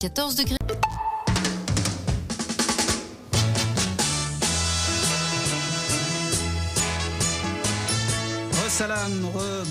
14 degrés. Salam,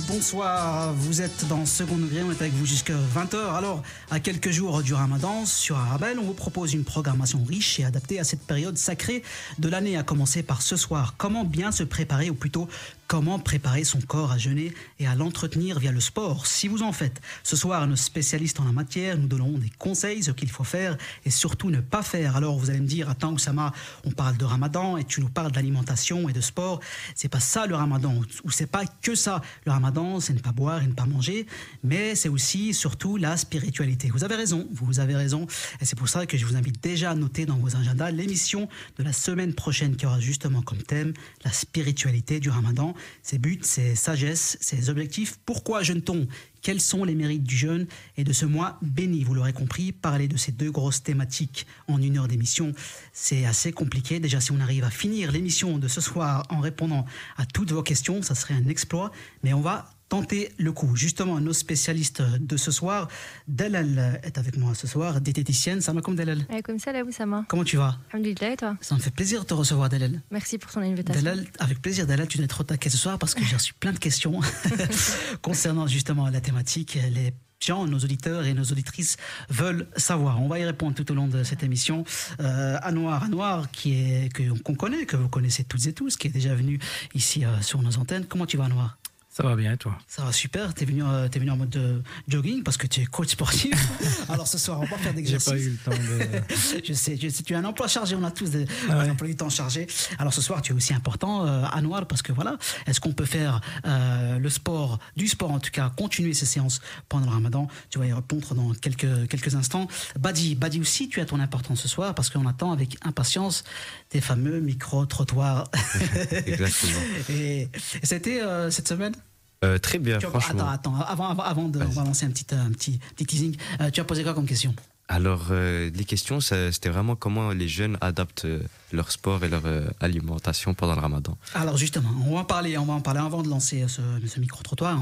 bonsoir, vous êtes dans Second Degré, on est avec vous jusqu'à 20h. Alors, à quelques jours du ramadan, sur Arabelle, on vous propose une programmation riche et adaptée à cette période sacrée de l'année, à commencer par ce soir. Comment bien se préparer, ou plutôt Comment préparer son corps à jeûner et à l'entretenir via le sport Si vous en faites, ce soir, nos spécialistes en la matière nous donneront des conseils, ce qu'il faut faire et surtout ne pas faire. Alors vous allez me dire, attends Oussama, on parle de ramadan et tu nous parles d'alimentation et de sport. C'est pas ça le ramadan, ou c'est pas que ça. Le ramadan, c'est ne pas boire et ne pas manger, mais c'est aussi surtout la spiritualité. Vous avez raison, vous avez raison. Et c'est pour ça que je vous invite déjà à noter dans vos agendas l'émission de la semaine prochaine qui aura justement comme thème la spiritualité du ramadan ses buts, ses sagesses, ses objectifs. Pourquoi jeûne-t-on Quels sont les mérites du jeûne et de ce mois béni Vous l'aurez compris, parler de ces deux grosses thématiques en une heure d'émission, c'est assez compliqué. Déjà, si on arrive à finir l'émission de ce soir en répondant à toutes vos questions, ça serait un exploit. Mais on va tenter le coup. Justement, nos spécialistes de ce soir, Dalal est avec moi ce soir, diététicienne. Ça va comme Dalal Comme ça, là. Comment tu vas Alhamdulillah, et toi Ça me fait plaisir de te recevoir, Dalal. Merci pour ton invitation. Dalal, avec plaisir, Dalal, tu être au taquet ce soir parce que j'ai reçu plein de questions concernant justement la thématique. Les gens, nos auditeurs et nos auditrices veulent savoir. On va y répondre tout au long de cette émission. Euh, Anouar, Anouar, qui est qu'on connaît, que vous connaissez toutes et tous, qui est déjà venu ici euh, sur nos antennes. Comment tu vas, Anouar? Ça va bien, toi Ça va super. Tu es, venu, euh, es venu en mode de jogging parce que tu es coach sportif. Alors ce soir, on va faire d'exercice. J'ai pas eu le temps de. je, sais, je sais, tu as un emploi chargé, on a tous des, ah un emploi du temps chargé. Alors ce soir, tu es aussi important, euh, Anouar, parce que voilà, est-ce qu'on peut faire euh, le sport, du sport en tout cas, continuer ces séances pendant le ramadan? Tu vas y répondre dans quelques, quelques instants. Badi, Badi aussi, tu as ton importance ce soir parce qu'on attend avec impatience tes fameux micro-trottoirs. Exactement. et, et c'était euh, cette semaine? Euh, très bien, franchement. Attends, attends, avant, avant, de lancer un petit, un petit, petit teasing, euh, tu as posé quoi comme question? Alors, euh, les questions, c'était vraiment comment les jeunes adaptent leur sport et leur alimentation pendant le ramadan. Alors, justement, on va en parler, on va en parler avant de lancer ce, ce micro-trottoir,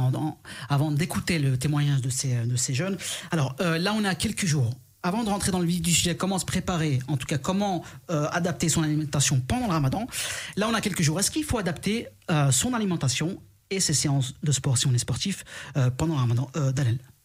avant d'écouter le témoignage de ces, de ces jeunes. Alors, là, on a quelques jours avant de rentrer dans le vif du sujet, comment se préparer, en tout cas comment adapter son alimentation pendant le ramadan, là on a quelques jours. Est-ce qu'il faut adapter son alimentation et ses séances de sport si on est sportif euh, pendant ramadan euh,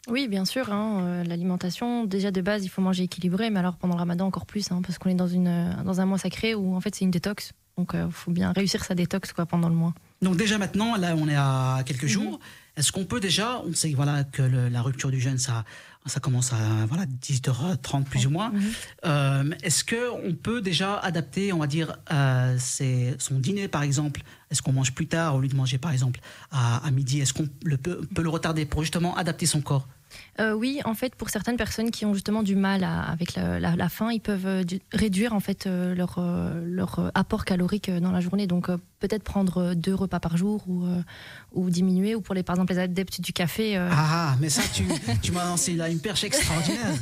oui, bien sûr. Hein, euh, l'alimentation, déjà de base, il faut manger équilibré, mais alors pendant le ramadan encore plus, hein, parce qu'on est dans, une, dans un mois sacré où en fait c'est une détox. Donc il faut bien réussir sa détox quoi, pendant le mois. Donc déjà maintenant, là on est à quelques mhm. jours. Est-ce qu'on peut déjà, on sait voilà, que la rupture du jeûne, ça, ça commence à voilà, 18h30 plus ou moins. Mhm. Euh, est-ce qu'on peut déjà adapter, on va dire, euh, son dîner par exemple? Est-ce qu'on mange plus tard au lieu de manger par exemple à, midi? Est-ce qu'on peut, peut le retarder pour justement adapter son corps? Euh, oui, en fait, pour certaines personnes qui ont justement du mal avec la, faim, ils peuvent réduire en fait leur, leur apport calorique dans la journée. Donc peut-être prendre deux repas par jour ou, ou diminuer. Ou pour les par exemple les adeptes du café. Ah, mais ça tu, tu m'as lancé là une perche extraordinaire.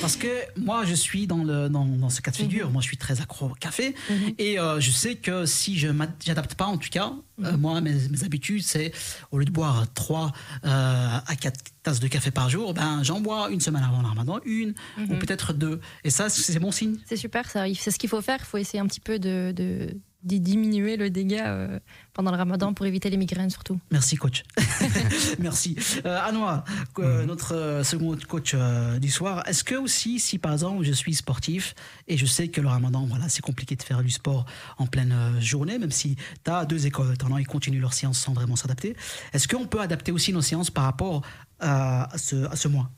Parce que moi, je suis dans, le, dans, dans ce cas de figure. Mhm. Moi, je suis très accro au café. Mhm. Et euh, je sais que si je n'adapte pas, en tout cas, euh, mhm. moi, mes, mes habitudes, c'est au lieu de boire 3 euh, à 4 tasses de café par jour, ben, j'en bois une semaine avant le ramadan, une ou peut-être deux. Et ça, c'est bon signe. C'est super, ça. C'est ce qu'il faut faire. Il faut essayer un petit peu de, de diminuer le dégât pendant le ramadan pour éviter les migraines surtout. Merci coach. Merci. Euh, Anouar, euh, mhm. notre euh, second coach euh, du soir, est-ce que aussi si par exemple je suis sportif et je sais que le ramadan, voilà, c'est compliqué de faire du sport en pleine journée, même si tu as deux écoles, as, ils continuent leurs séances sans vraiment s'adapter, est-ce qu'on peut adapter aussi nos séances par rapport à, ce, à ce mois?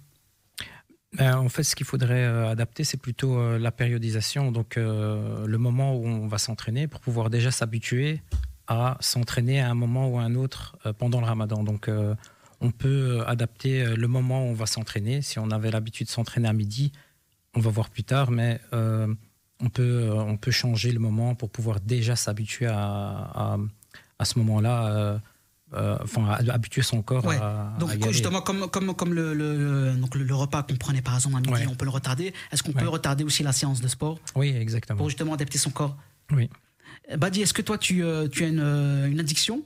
En fait, ce qu'il faudrait adapter, c'est plutôt la périodisation, donc le moment où on va s'entraîner pour pouvoir déjà s'habituer à s'entraîner à un moment ou à un autre euh, pendant le ramadan. Donc, euh, on peut adapter euh, le moment où on va s'entraîner. Si on avait l'habitude de s'entraîner à midi, on va voir plus tard, mais on, peut, on peut changer le moment pour pouvoir déjà s'habituer à, à, ce moment-là. Enfin, habituer son corps à, Donc, justement, comme, comme, comme le, le, donc le, repas qu'on prenait par exemple à midi, on peut le retarder. Est-ce qu'on peut retarder aussi la séance de sport Oui, exactement. Pour justement adapter son corps? Oui. Badi, est-ce que toi, tu, euh, tu as une, euh, une addiction?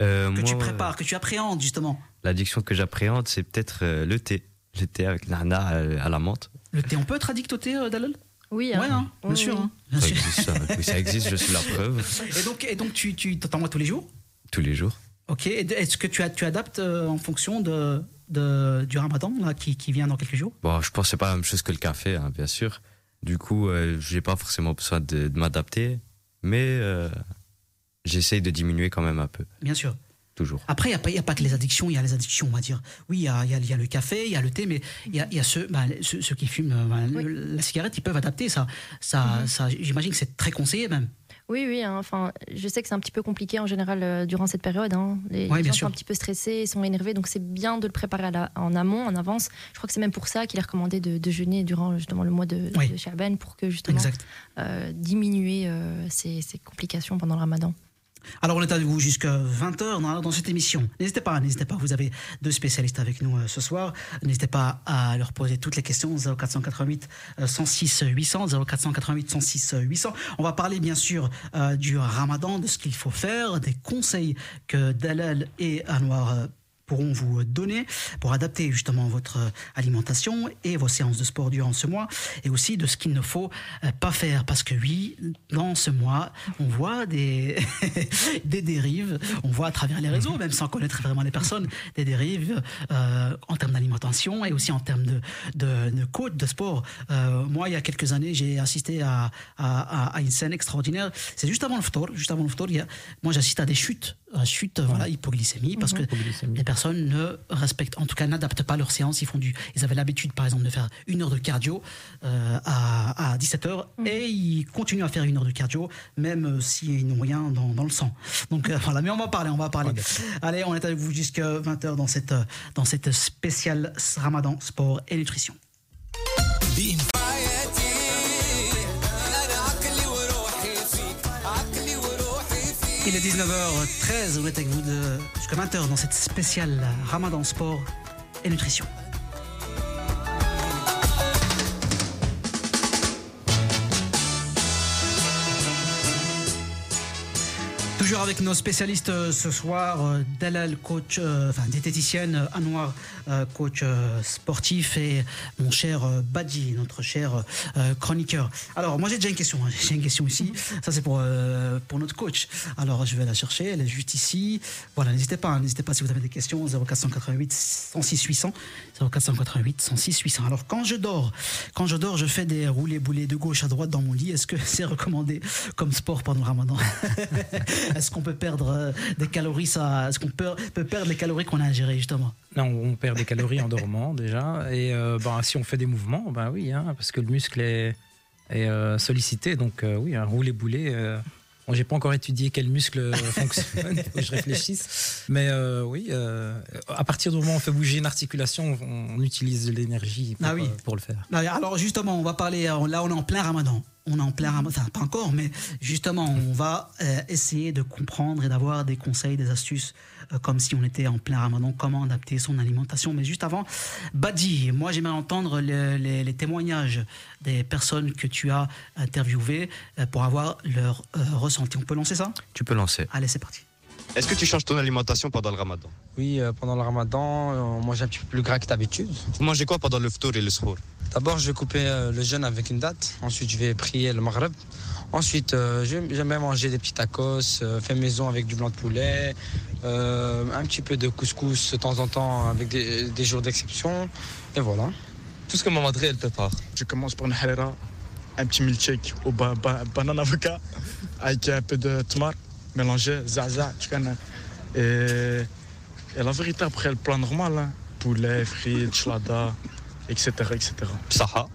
Euh, que tu prépares, que tu appréhendes justement L'addiction que j'appréhende, c'est peut-être le thé. Le thé avec nana à la menthe. Le thé, on peut être addict au thé, euh, Dalal Oui, hein. Ouais, hein, bien Oui, sûr. oui. hein, bien Ça sûr. existe, ça. Oui, ça existe, je suis la preuve. Et donc, et donc tu, tu t'en bois tous les jours? Tous les jours. Ok. Est-ce que tu, as, tu adaptes euh, en fonction de, de- du ramadan là, qui, qui vient dans quelques jours? Bon, je pense que c'est pas la même chose que le café, hein, bien sûr. Du coup, euh, j'ai pas forcément besoin de, de m'adapter, mais euh, j'essaye de diminuer quand même un peu, Bien sûr. toujours. Après, il n'y a, pas que les addictions, il y a les addictions, on va dire. Oui, il y a, il y a- y a le café, il y a le thé, mais il y a, il y a ceux, bah, ceux, ceux qui fument bah, Oui. le- la cigarette, ils peuvent adapter ça. ça, Mhm. ça J'imagine que c'est très conseillé même. Oui, oui. hein, Enfin, je sais que c'est un petit peu compliqué en général euh, durant cette période. hein. Les, Ouais, les bien gens sûr. sont un petit peu stressés, sont énervés, donc c'est bien de le préparer la- en amont, en avance. Je crois que c'est même pour ça qu'il est recommandé de, de jeûner durant justement le mois de, Oui. de Shaban pour que justement euh, diminuer euh, ces, ces complications pendant le Ramadan. Alors, on est avec vous jusqu'à 20h dans, cette émission. N'hésitez pas, n'hésitez pas. Vous avez deux spécialistes avec nous euh, ce soir. N'hésitez pas à leur poser toutes les questions. 0488 euh, 106 800, 0488 106 800. On va parler bien sûr euh, du ramadan, de ce qu'il faut faire, des conseils que Dalal et Anwar euh, pourront vous donner pour adapter justement votre euh, alimentation et vos séances de sport durant ce mois et aussi de ce qu'il ne faut euh, pas faire. Parce que oui dans ce mois on voit des des dérives. On voit à travers les réseaux même sans connaître vraiment les personnes des dérives euh, en termes d'alimentation et aussi en termes de de, de de sport. Moi il y a quelques années j'ai assisté à- à une scène extraordinaire. C'est juste avant le ftour juste avant le ftour il y a- moi j'assiste à des chutes à chutes voilà hypoglycémie parce que Hypoglycémie. les personnes ne respectent, en tout cas n'adaptent pas leur séance. Ils font du, ils avaient l'habitude, par exemple, de faire une heure de cardio euh, à, à 17 heures et ils continuent à faire une heure de cardio, même euh, s'ils n'ont rien dans, dans le sang. Donc euh, voilà, mais on va parler, on va parler. Allez, on est avec vous jusqu'à 20 heures dans cette, euh, dans cette spéciale Ramadan sport et nutrition. Il est 19h13, on est avec vous jusqu'à 20h dans cette spéciale Ramadan sport et nutrition. Avec nos spécialistes euh, ce soir, euh, Dalal, coach, euh, enfin diététicienne, euh, coach sportif et mon cher Badji, notre cher chroniqueur. Alors moi j'ai déjà une question, hein. j'ai une question ici, ça c'est pour, pour notre coach. Alors je vais la chercher, elle est juste ici. Voilà, n'hésitez pas, hein, n'hésitez pas si vous avez des questions, 0488 106 800, 0488 106 800. Alors quand je dors, quand je dors, je fais des roulés boulets de gauche à droite dans mon lit. Est-ce que c'est recommandé comme sport pendant le ramadan? Est-ce qu'on peut perdre euh, des calories ça Est-ce qu'on peut, peut perdre les calories qu'on a ingérées justement? Non, on perd des calories en dormant déjà. Et euh, ben, si on fait des mouvements, ben oui, hein, parce que le muscle est, est, euh, sollicité. Donc euh, oui, un roulé boulet. Bon, j'ai pas encore étudié quel muscle fonctionne, je réfléchisse. Mais euh, oui, euh, à partir du moment où on fait bouger une articulation, on, on utilise de l'énergie pour, Ah oui. euh, pour le faire. Non, Alors justement, on va parler, là on est en plein ramadan. On est en plein ramadan, enfin pas encore, mais justement on va euh, essayer de comprendre et d'avoir des conseils, des astuces, euh, comme si on était en plein ramadan, comment adapter son alimentation. Mais juste avant, Badi, moi j'aimerais entendre le- les, les témoignages des personnes que tu as interviewées euh, pour avoir leur ressenti. On peut lancer ça? Tu peux lancer. Allez, c'est parti. Est-ce que tu changes ton alimentation pendant le ramadan? Oui, euh, pendant le ramadan, euh, on mange un petit peu plus gras que d'habitude. Vous mangez quoi pendant le ftour et le sour D'abord, je vais couper euh, le jeûne avec une date. Ensuite, je vais prier le maghreb. Ensuite, euh, je- j'aime bien manger des petits tacos, euh, fait maison avec du blanc de poulet, euh, un petit peu de couscous de temps en temps avec des, des jours d'exception. Et voilà. Tout ce que maman elle prépare. Je commence par une halera, un petit milkshake au ba- ba- banane avocat avec un peu de tmar mélangé, zaza, tu connais. Et, et la vérité, après le plat normal, hein, poulet, frites, chlada, etc. etc. Saha.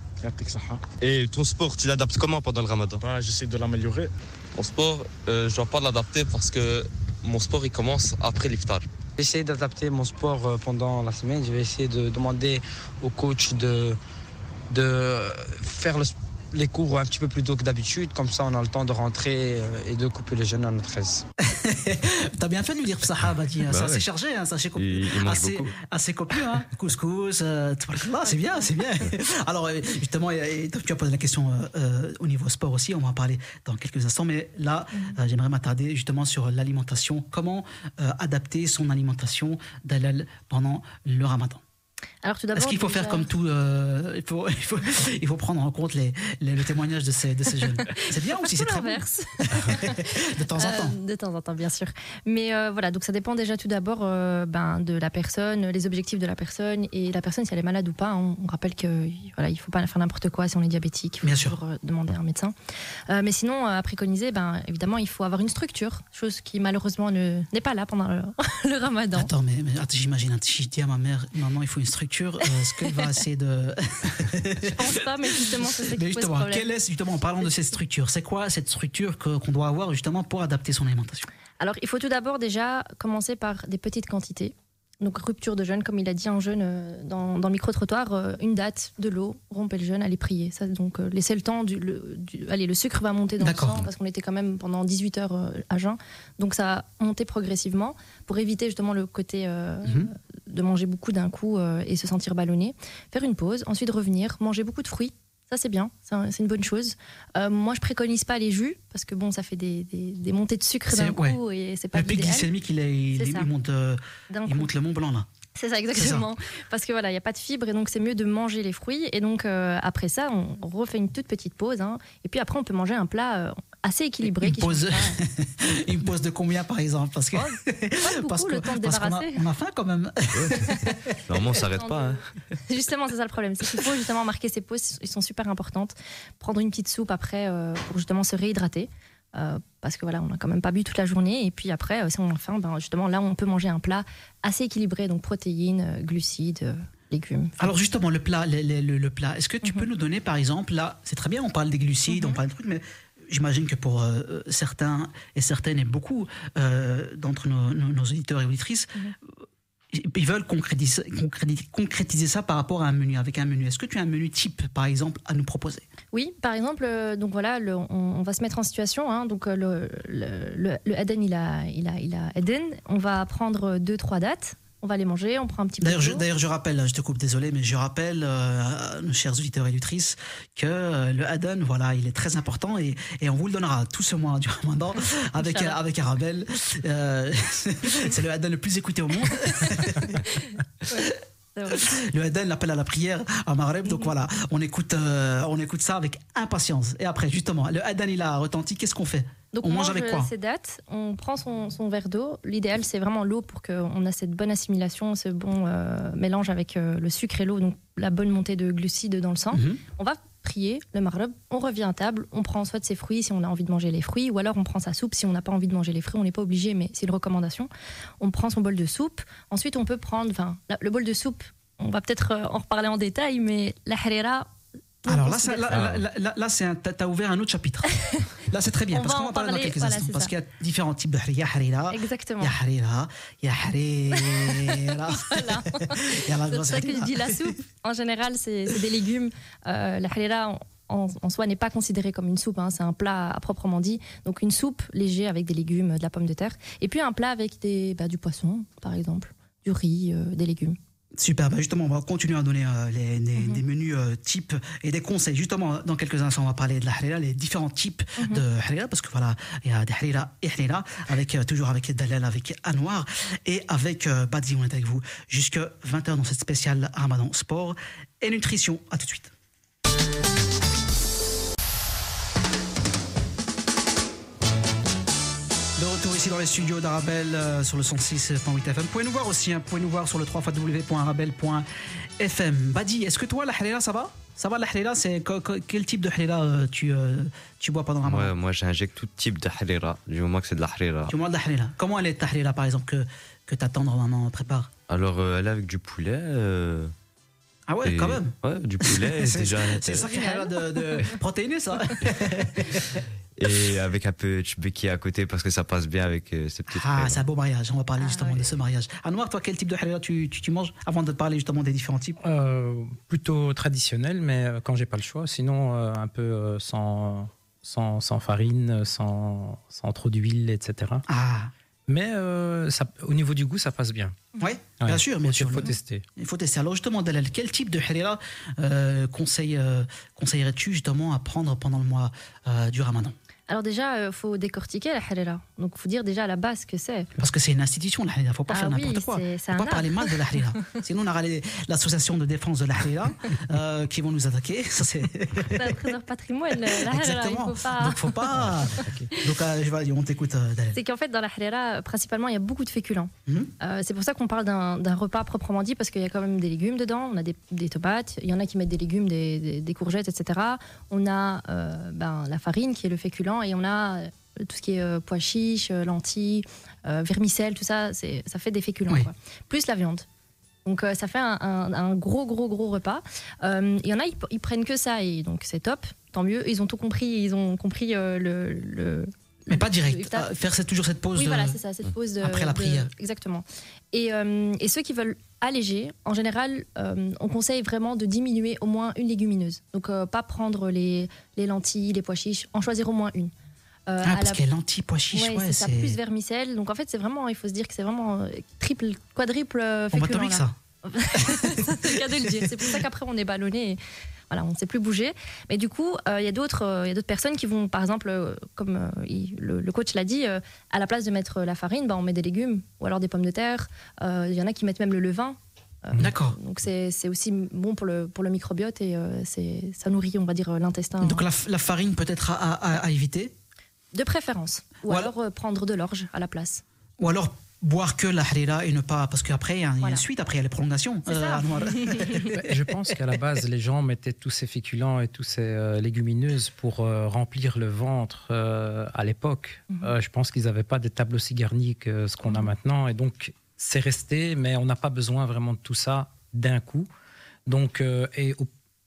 Et ton sport, tu l'adaptes comment pendant le ramadan? Bah, J'essaie de l'améliorer. Mon sport, euh, je dois pas l'adapter parce que mon sport il commence après l'iftar. J'essaie d'adapter mon sport euh, pendant la semaine. Je vais essayer de demander au coach de, de faire le- les cours un petit peu plus tôt que d'habitude. Comme ça, on a le temps de rentrer euh, et de couper le jeûne à notre aise. T'as bien fait de lui dire Psaha, Badi. hein. Bah ça ouais. c'est chargé, hein, ça c'est assez, beaucoup. assez copieux, hein. Couscous, euh, c'est bien, c'est bien. Alors, euh, justement, tu as posé la question euh, au niveau sport aussi, on va en parler dans quelques instants, mais là, euh, j'aimerais m'attarder justement sur l'alimentation. Comment euh, adapter son alimentation d'halal pendant le ramadan? Alors tout d'abord, Est-ce qu'il faut faire comme tout euh, il, faut, il, faut, il faut prendre en compte les, les- le témoignage de ces, de ces jeunes. C'est bien ou si Tout c'est très bon. De temps en Euh, temps. de temps en temps, bien sûr. Mais euh, voilà, donc ça dépend déjà tout d'abord ben, de la personne, les objectifs de la personne et la personne si elle est malade ou pas. On, on rappelle que voilà, il faut pas faire n'importe quoi si on est diabétique. Il faut Bien sûr. demander à un médecin. Mais sinon, à préconiser, ben, évidemment, il faut avoir une structure, chose qui malheureusement ne- n'est pas là pendant le, le Ramadan. Attends, mais, mais j'imagine, si je dis à ma mère, maman, il faut une structure, euh, est-ce qu'elle va essayer de. Je pense pas, mais justement, c'est ça qui Mais pose justement, problème. quelle est, justement, en parlant de cette structure, c'est quoi cette structure que- qu'on doit avoir justement pour adapter son alimentation? Alors, il faut tout d'abord déjà commencer par des petites quantités. Donc, rupture de jeûne, comme il a dit un jeûne euh, dans, dans le micro-trottoir, euh, une date, de l'eau, rompez le jeûne, allez prier. Ça, donc, euh, laissez le temps, du, le, du- allez, le sucre va monter dans le sang parce qu'on était quand même pendant 18 heures à jeun. Donc, ça a monté progressivement pour éviter justement le côté euh, Mhm. de manger beaucoup d'un coup euh, et se sentir ballonné. Faire une pause, ensuite revenir, manger beaucoup de fruits. Ça, c'est bien, c'est un- c'est une bonne chose. Euh, moi, je préconise pas les jus parce que bon, ça fait des, des- des montées de sucre d'un coup et c'est pas Le pic glycémique, il, est, il, il monte, euh, il monte le Mont Blanc, là. C'est ça, exactement. Parce que voilà, il n'y a pas de fibres et donc c'est mieux de manger les fruits. Et donc euh, après ça, on refait une toute petite pause. hein. et puis après, on peut manger un plat euh, assez équilibré. Une qui pause. Une de combien, par exemple? Parce que. Pas beaucoup, parce que- le temps de parce qu'on a, débarrasser. on a faim quand même. Normalement, on s'arrête pas. hein. Justement, c'est ça le problème. C'est qu'il faut justement marquer ces pauses, ils sont super importantes. Prendre une petite soupe après euh, pour justement se réhydrater. Euh, parce que voilà, on n'a quand même pas bu toute la journée. Et puis après, euh, si on a faim, ben, justement, là, on peut manger un plat assez équilibré, donc protéines, euh, glucides, euh, légumes. Alors justement, le plat, le, le- le- le plat, est-ce que tu Mhm. peux nous donner, par exemple, là, c'est très bien, on parle des glucides, on Mhm. parle de trucs, mais j'imagine que pour euh, certains et certaines et beaucoup d'entre nos, nos- nos auditeurs et auditrices, Mhm. ils veulent concrétiser, concrétiser, concrétiser ça par rapport à un menu, avec un menu. Est-ce que tu as un menu type, par exemple, à nous proposer? Oui, par exemple, euh, donc voilà, le- on, on va se mettre en situation. hein, donc euh, le, le, le, Eden, il a, il a, il a Eden. On va prendre deux, trois dates. On va les manger. On prend un petit peu. D'ailleurs, je, d'eau. d'ailleurs, je rappelle, je te coupe, désolé, mais je rappelle euh, à nos chers auditeurs et auditrices que euh, le Hadan, voilà, il est très important et, et on vous le donnera tout ce mois du Ramadan avec, Inch'Allah. avec Arabelle. Euh, c'est le Hadan le plus écouté au monde. Le Hadan, l'appel à la prière à Maghreb. Donc voilà, on écoute, euh, on écoute ça avec impatience. Et après, justement, le Hadan, il a retenti. Qu'est-ce qu'on fait? Donc On on, mange avec quoi? ces dates. On prend son, son verre d'eau. L'idéal, c'est vraiment l'eau pour qu'on ait cette bonne assimilation, ce bon euh, mélange avec euh, le sucre et l'eau, donc la bonne montée de glucides dans le sang. Mhm. On va le maghreb, on revient à table, on prend soit de ses fruits si on a envie de manger les fruits, ou alors on prend sa soupe si on n'a pas envie de manger les fruits, on n'est pas obligé, mais c'est une recommandation. On prend son bol de soupe, ensuite on peut prendre, enfin, le bol de soupe, on va peut-être euh, en reparler en détail, mais la harira. Alors là, là, là, là, là, là, c'est un- t'as ouvert un autre chapitre. Là, c'est très bien, On parce qu'on va en parler dans quelques voilà, instants. Parce qu'il y a différents types de harira. harira. Exactement. Harira, harira. Voilà. C'est pour ça que je dis la soupe. En général, c'est des légumes. Euh, la harira, en, en- en soi, n'est pas considérée comme une soupe. hein. C'est un plat à proprement dit. Donc une soupe léger avec des légumes, de la pomme de terre. Et puis un plat avec des, bah, du poisson, par exemple, du riz, euh, des légumes. Super, bah justement, on va continuer à donner euh, les, Mhm. des menus euh, types et des conseils. Justement, dans quelques instants, on va parler de la harira, les différents types Mhm. de harira, parce que voilà, il y a des harira et harira, avec, euh, toujours avec Dalal, avec Anwar, et avec Badzi, on est avec vous jusqu'à 20h dans cette spéciale Ramadan Sport et Nutrition. À tout de suite. Ici dans les studios d'Arabelle euh, sur le 106.8 FM. Vous pouvez nous voir aussi, hein, vous pouvez nous voir sur le 3xw.arabelle.fm. Badi, est-ce que toi, la halila, ça va? Ça va la halila? C'est Quel type de halila euh, tu, euh, tu bois pendant Ramadan Ouais, moi, j'injecte tout type de harira, du moment que c'est de la harira. Tu bois de la halila. Comment elle est ta halila, par exemple, que, que ta tendre maman prépare? Alors, euh, elle est avec du poulet. euh, Ah ouais, et- quand même Ouais, du poulet. C'est déjà, c'est ça qui est halila de, de protéiné, ça Et avec un peu de chbeki à côté parce que ça passe bien avec euh, ces petites Ah, harira. c'est un beau mariage. On va parler Ah, justement de ce mariage. Anwar, toi, quel type de halila tu, tu, tu manges avant de parler justement des différents types? Euh, plutôt traditionnel, mais quand j'ai pas le choix. Sinon, euh, un peu euh, sans, sans, sans farine, sans, sans trop d'huile, etc. Ah, Mais euh, ça, au niveau du goût, ça passe bien. ouais, bien Ouais. sûr, bien Il sûr. faut tester. Il faut tester. Alors justement, Dalal, quel type de euh, conseille, euh, conseillerais-tu justement à prendre pendant le mois euh, du Ramadan? Alors déjà, il faut décortiquer la harira. Donc il faut dire déjà à la base ce que c'est. Parce que c'est une institution, la harira. Il ne faut pas Ah faire oui, n'importe quoi. Il ne faut pas parler mal de la harira. Sinon, on aura l'association de défense de la harira euh, qui vont nous attaquer. Ça, c'est... Un trésor patrimoine, la harira. Il Exactement. faut pas... Donc, faut pas. Donc, euh, je vais- on t'écoute, euh. C'est qu'en fait, dans la harira, principalement, il y a beaucoup de féculents. Mhm. Euh, c'est pour ça qu'on parle d'un repas proprement dit, parce qu'il y a quand même des légumes dedans. On a des, des tomates, il y en a qui mettent des légumes, des, des- des courgettes, etc. On a euh, ben, la farine, qui est le féculent, et on a euh, tout ce qui est euh, pois chiches, euh, lentilles, vermicelles, tout ça, ça fait des féculents. Oui. quoi. Plus la viande. Donc euh, ça fait un, un- un gros, gros, gros repas. Euh, Il y en a, ils, ils prennent que ça, et donc c'est top, tant mieux. Ils ont tout compris, ils ont compris euh, le- le, Mais pas direct. Faire cette- toujours cette pause. oui, de- voilà, c'est ça, cette pause de- Après la de- prière. Exactement. Et, et ceux qui veulent alléger, en général, euh, on conseille vraiment de diminuer au moins une légumineuse. Donc, euh, pas prendre les, les lentilles, les pois chiches, en choisir au moins une. Euh, Ah, parce la- qu'il y a lentilles, pois chiches, Ouais, ouais, c'est plus vermicelle. Donc, en fait, c'est vraiment, il faut se dire que c'est vraiment triple, quadruple euh, On va féculent, que ça. C'est le cas de le dire. C'est pour ça qu'après, on est ballonné. Et voilà, on ne sait plus bouger. Mais du coup, euh, il y a d'autres euh, y a d'autres personnes qui vont, par exemple, euh, comme euh, il- le, le coach l'a dit, à la place de mettre la farine, bah, on met des légumes ou alors des pommes de terre. Il y en a qui mettent même le levain. D'accord. Donc c'est aussi bon pour le, pour le microbiote et ça nourrit, on va dire, l'intestin. Donc la, la farine peut-être à, à- à éviter? De préférence. Ou alors euh, prendre de l'orge à la place. Ou alors boire que la harira et ne pas. Parce qu'après, il y a il y a Voilà. une suite, après, il y a les prolongations. Anwar. Ouais, Je pense qu'à la base, les gens mettaient tous ces féculents et tous ces euh, légumineuses pour euh, remplir le ventre euh, à l'époque. Mhm. Euh, je pense qu'ils n'avaient pas des tables aussi garnies que ce qu'on a maintenant. Et donc, c'est resté, mais on n'a pas besoin vraiment de tout ça d'un coup. Donc, euh, et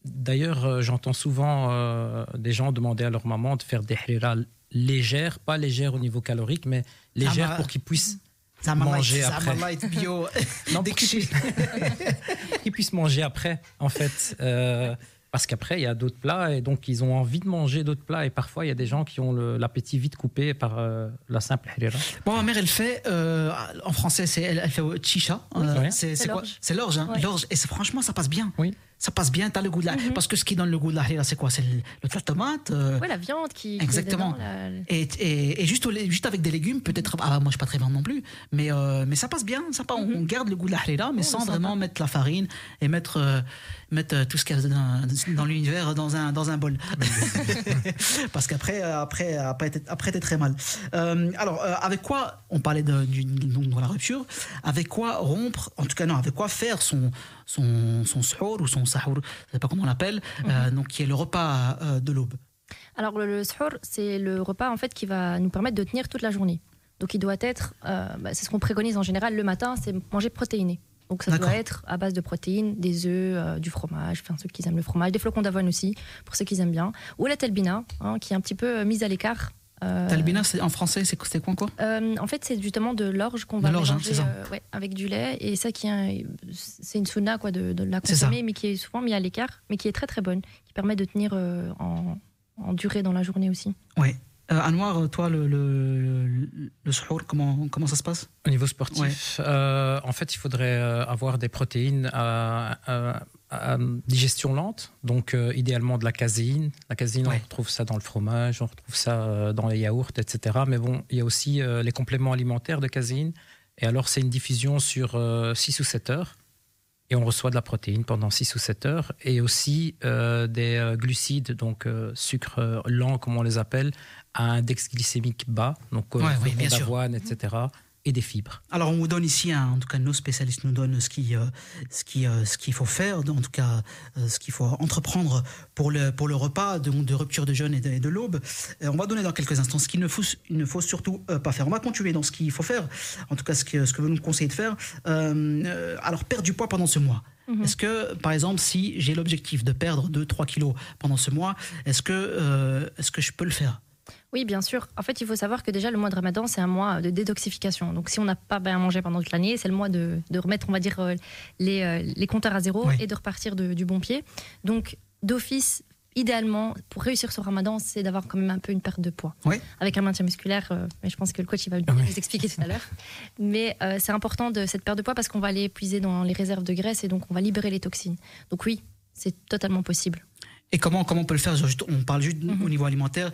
d'ailleurs, euh, j'entends souvent euh, des gens demander à leur maman de faire des harira légères, pas légères au niveau calorique, mais légères m'a- pour qu'ils puissent Zamalite, Manger après. Bio. non, pour qu'ils puissent, qu'ils puissent manger après, en fait. Euh, parce qu'après, il y a d'autres plats et donc ils ont envie de manger d'autres plats. Et parfois, il y a des gens qui ont l'appétit vite coupé par euh, la simple harira. Bon, ma mère, elle fait, euh, en français, c'est, elle, elle fait chicha. Euh, Ouais. c'est, quoi l'orge. C'est l'orge, hein, Ouais. l'orge. Et franchement, ça passe bien. Oui. Ça passe bien, t'as le goût de la. Mhm. Parce que ce qui donne le goût de la harira, c'est quoi? C'est le, le la tomate. euh, Ouais, la viande qui. Exactement. dedans, la- Et, et, et juste, juste avec des légumes, peut-être. Ah, moi, je suis pas très viande non plus. Mais, euh, mais ça passe bien. Ça, passe- on, on garde le goût de la harira, mais Oh, sans sympa. vraiment mettre la farine et mettre, euh, mettre tout ce qu'il y a dans, dans l'univers dans un, dans un bol. Parce qu'après, après, après, t'es- après, t'es très mal. Alors, avec quoi, on parlait de, donc, de la rupture, avec quoi rompre, en tout cas, non, avec quoi faire son, son, son ou son sahur, je sais pas comment on l'appelle, euh, donc qui est le repas euh, de l'aube. Alors le, le c'est le repas en fait qui va nous permettre de tenir toute la journée. Donc il doit être, euh, bah, c'est ce qu'on préconise en général le matin, c'est manger protéiné. Donc ça doit être à base de protéines, des œufs, euh, du fromage, enfin ceux qui aiment le fromage, des flocons d'avoine aussi pour ceux qui aiment bien, ou la telbina hein, qui est un petit peu mise à l'écart. Euh, Talbina, en français, c'est quoi, quoi euh, en fait, c'est justement de l'orge qu'on va hein, mélanger ça. euh, ouais, avec du lait. Et ça, qui est, c'est une sunna quoi, de, de la consommer, mais qui est souvent mis à l'écart, mais qui est très très bonne, qui permet de tenir euh, en, en durée dans la journée aussi. Ouais. Euh, Anwar, toi, le, le, le, le suhour, comment, comment ça se passe? Au niveau sportif, euh, en fait, il faudrait avoir des protéines à, à- à digestion lente, donc euh, idéalement de la caséine. La caséine, Ouais. on retrouve ça dans le fromage, on retrouve ça euh, dans les yaourts, etc. Mais bon, il y a aussi euh, les compléments alimentaires de caséine. Et alors, c'est une diffusion sur 6 ou 7 heures. Et on reçoit de la protéine pendant 6 ou 7 heures. Et aussi euh, des euh, glucides, donc euh, sucre euh, lent, comme on les appelle, à index glycémique bas, donc euh, Ouais, oui, bien d'avoine, etc. Et des fibres. Alors, on vous donne ici, hein, en tout cas, nos spécialistes nous donnent ce qui, euh, ce qui, euh, ce qu'il faut faire, en tout cas, euh, ce qu'il faut entreprendre pour le, pour le repas de, de rupture de jeûne et de, l'aube. On va donner dans quelques instants ce qu'il ne faut, il ne faut surtout pas faire. On va continuer dans ce qu'il faut faire, en tout cas, ce que, ce que vous nous conseillez de faire. Alors, perdre du poids pendant ce mois. Mhm. Est-ce que, par exemple, si j'ai l'objectif de perdre 2-3 kilos pendant ce mois, est-ce que, euh, est-ce que je peux le faire? Oui, bien sûr. En fait, il faut savoir que déjà, le mois de Ramadan, c'est un mois de détoxification. Donc, si on n'a pas bien mangé pendant toute l'année, c'est le mois de, de remettre, on va dire, euh, les, euh, les compteurs à zéro Oui. et de repartir de- du bon pied. Donc, d'office, idéalement, pour réussir ce Ramadan, c'est d'avoir quand même un peu une perte de poids. Oui. Avec un maintien musculaire, euh, mais je pense que le coach, il va Ah oui. nous expliquer tout à l'heure. Mais euh, c'est important de cette perte de poids parce qu'on va aller puiser dans les réserves de graisse et donc on va libérer les toxines. Donc, oui, c'est totalement possible. Et comment, comment on peut le faire? On parle juste Mhm. au niveau alimentaire.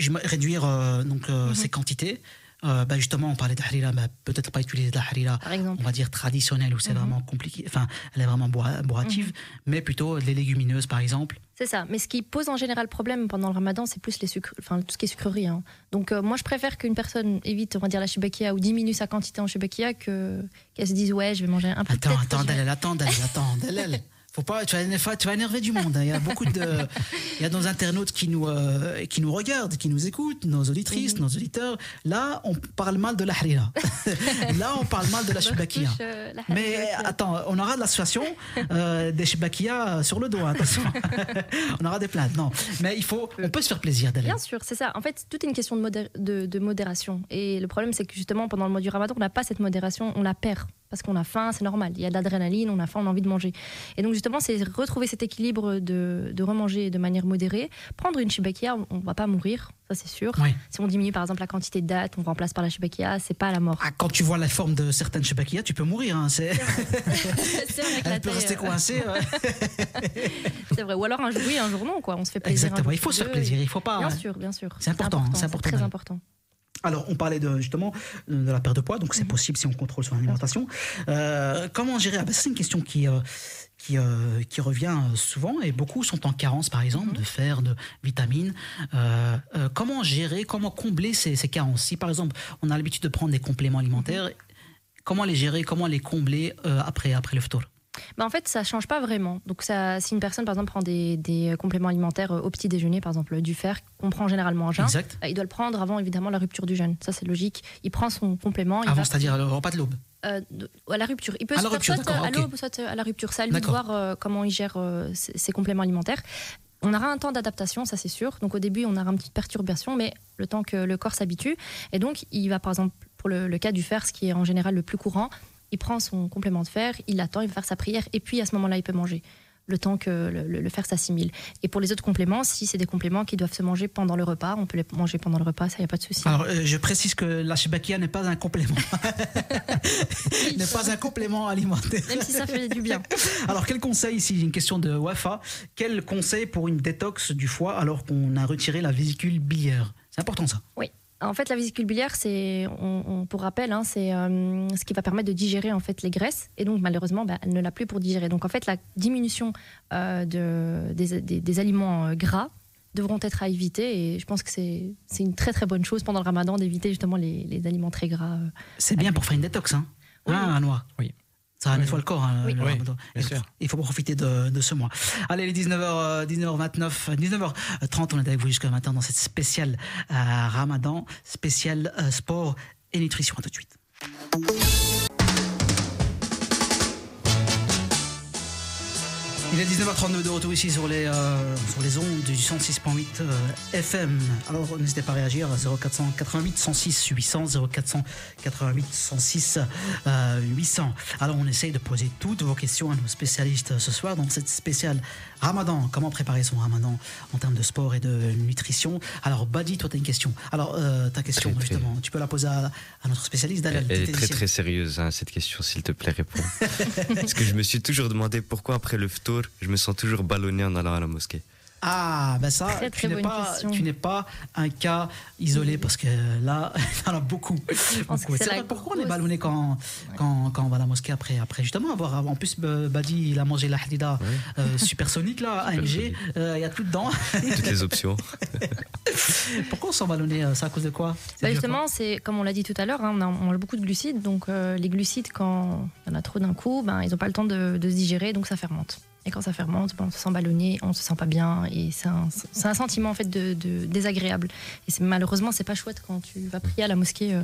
Je vais réduire euh, donc euh, ces quantités. Euh, bah, justement, on parlait de harira, bah, peut-être pas utiliser de la harira, on va dire traditionnelle, où c'est Mhm. vraiment compliqué, enfin, elle est vraiment bourra- bourrative, mais plutôt les légumineuses, par exemple. C'est ça. Mais ce qui pose en général problème pendant le ramadan, c'est plus les sucres, enfin tout ce qui est sucrerie. hein. Donc euh, moi, je préfère qu'une personne évite, on va dire, la shibakia ou diminue sa quantité en shibakia que qu'elle se dise ouais, je vais manger un peu. Attends, attends, Dalel, attends, Dalel, attends, Dalel. Faut pas, tu vas, énerver- tu vas énerver du monde. hein. Il y a beaucoup de, il y a nos internautes qui nous, euh, qui nous regardent, qui nous écoutent, nos auditrices, Mhm. nos auditeurs. Là, on parle mal de la harira. Là, on parle mal de la shibakia. euh, la Mais attends, on aura de l'association euh, des shibakia sur le dos, hein, attention. on aura des plaintes. Non, mais il faut, on peut se faire plaisir, Dalel. Bien sûr, c'est ça. En fait, tout est une question de, modé- de, de modération. Et le problème, c'est que justement, pendant le mois du ramadan, on n'a pas cette modération, on la perd. Parce qu'on a faim, c'est normal. Il y a de l'adrénaline, on a faim, on a envie de manger. Et donc, justement, c'est retrouver cet équilibre de, de remanger de manière modérée. Prendre une shibakia, on ne va pas mourir, ça c'est sûr. Oui. Si on diminue par exemple la quantité de dates, on remplace par la shibakia, c'est pas la mort. Ah, quand tu vois la forme de certaines shibakia, tu peux mourir. Hein, c'est, vrai elle peut rester euh, coincée. ouais. C'est vrai. Ou alors un jour oui, un jour non, quoi. On se fait plaisir. Exactement. Il faut se faire plaisir. Il faut pas. Bien sûr, bien sûr. C'est important, c'est important, très important. Alors, on parlait de, justement de la perte de poids, donc c'est possible si on contrôle son alimentation. Euh, comment gérer? Ah ben, C'est une question qui, euh, qui, euh, qui revient souvent et beaucoup sont en carence, par exemple, de fer, de vitamines. Comment gérer, comment combler ces, ces carences? Si, par exemple, on a l'habitude de prendre des compléments alimentaires, comment les gérer, comment les combler après, après le ftour? Bah, en fait, ça change pas vraiment. Donc, ça, si une personne, par exemple, prend des, des compléments alimentaires euh, au petit déjeuner, par exemple du fer, qu'on prend généralement en jeûne, Exact. euh, il doit le prendre avant, évidemment, la rupture du jeûne. Ça, c'est logique. Il prend son complément. Avant, va- c'est-à-dire le repas de l'aube. euh, à la rupture. Il peut À se la faire rupture, soit à l'aube, soit à la rupture. À lui de voir euh, comment il gère euh, ses, ses compléments alimentaires. On aura un temps d'adaptation, ça c'est sûr. Donc au début, on aura une petite perturbation, mais le temps que le corps s'habitue. Et donc, il va, par exemple, pour le, le cas du fer, ce qui est en général le plus courant, il prend son complément de fer, il l'attend, il va faire sa prière, et puis à ce moment-là, il peut manger. Le temps que le, le- le fer s'assimile. Et pour les autres compléments, si c'est des compléments qui doivent se manger pendant le repas, on peut les manger pendant le repas, ça, il n'y a pas de souci. Alors, euh, je précise que la shibakia n'est pas un complément. n'est pas un complément alimentaire. Même si ça fait du bien. Alors, quel conseil, ici, une question de Wafa, quel conseil pour une détox du foie alors qu'on a retiré la vésicule biliaire? C'est important ça? En fait, la vésicule biliaire, c'est, on, on- pour rappel, hein, c'est euh, ce qui va permettre de digérer en fait les graisses. Et donc, malheureusement, bah, elle ne l'a plus pour digérer. Donc, en fait, la diminution euh, de, des, des- des aliments euh, gras devront être à éviter. Et je pense que c'est, c'est une très très bonne chose pendant le ramadan d'éviter justement les, les aliments très gras. euh. C'est bien pour faire une détox, hein Oui. Hein, Anoua Oui. Ça nettoie le corps. hein, Oui. le Oui, bien il, sûr. faut, il faut profiter de, de ce mois. Allez, les 19h, 19h29, 19h30, on est avec vous jusqu'à matin dans cette spéciale euh, ramadan, spéciale euh, sport et nutrition. À tout de suite. Il est 19h32 de retour ici sur les, euh, sur les ondes du 106.8 euh, FM. Alors n'hésitez pas à réagir à 0488 106 800 0488 106 euh, 800. Alors on essaye de poser toutes vos questions à nos spécialistes ce soir dans cette spéciale Ramadan. Comment préparer son Ramadan en termes de sport et de nutrition? Alors Badi, toi tu as une question. Alors euh, ta question Très, très. justement, tu peux la poser à, à notre spécialiste Dalal. Elle est très très sérieuse hein, cette question, s'il te plaît, réponds. Parce que je me suis toujours demandé pourquoi après le ftour, je me sens toujours ballonné en allant à la mosquée. Ah, ben ça, Très, tu très n'es pas, question. tu n'es pas un cas isolé parce que là, il y en a beaucoup. beaucoup. C'est c'est vrai, la pourquoi on est ballonné quand, quand, quand on va à la mosquée après, après justement avoir. En plus, euh, Badi, il a mangé la hadida Ouais. euh, supersonique, là, AMG, euh, il y a tout dedans. Toutes les options. pourquoi on s'en ballonné euh, C'est à cause de quoi? C'est Bah, justement, c'est comme on l'a dit tout à l'heure, hein, on, a- on mange beaucoup de glucides. Donc, euh, les glucides, quand il y en a trop d'un coup, ben, ils n'ont pas le temps de, de se digérer, donc ça fermente. Et quand ça fermente, ben, on se sent ballonné, on se sent pas bien, et c'est un, sentiment en fait de, de- désagréable. Et malheureusement, c'est pas chouette quand tu vas prier à la mosquée. euh,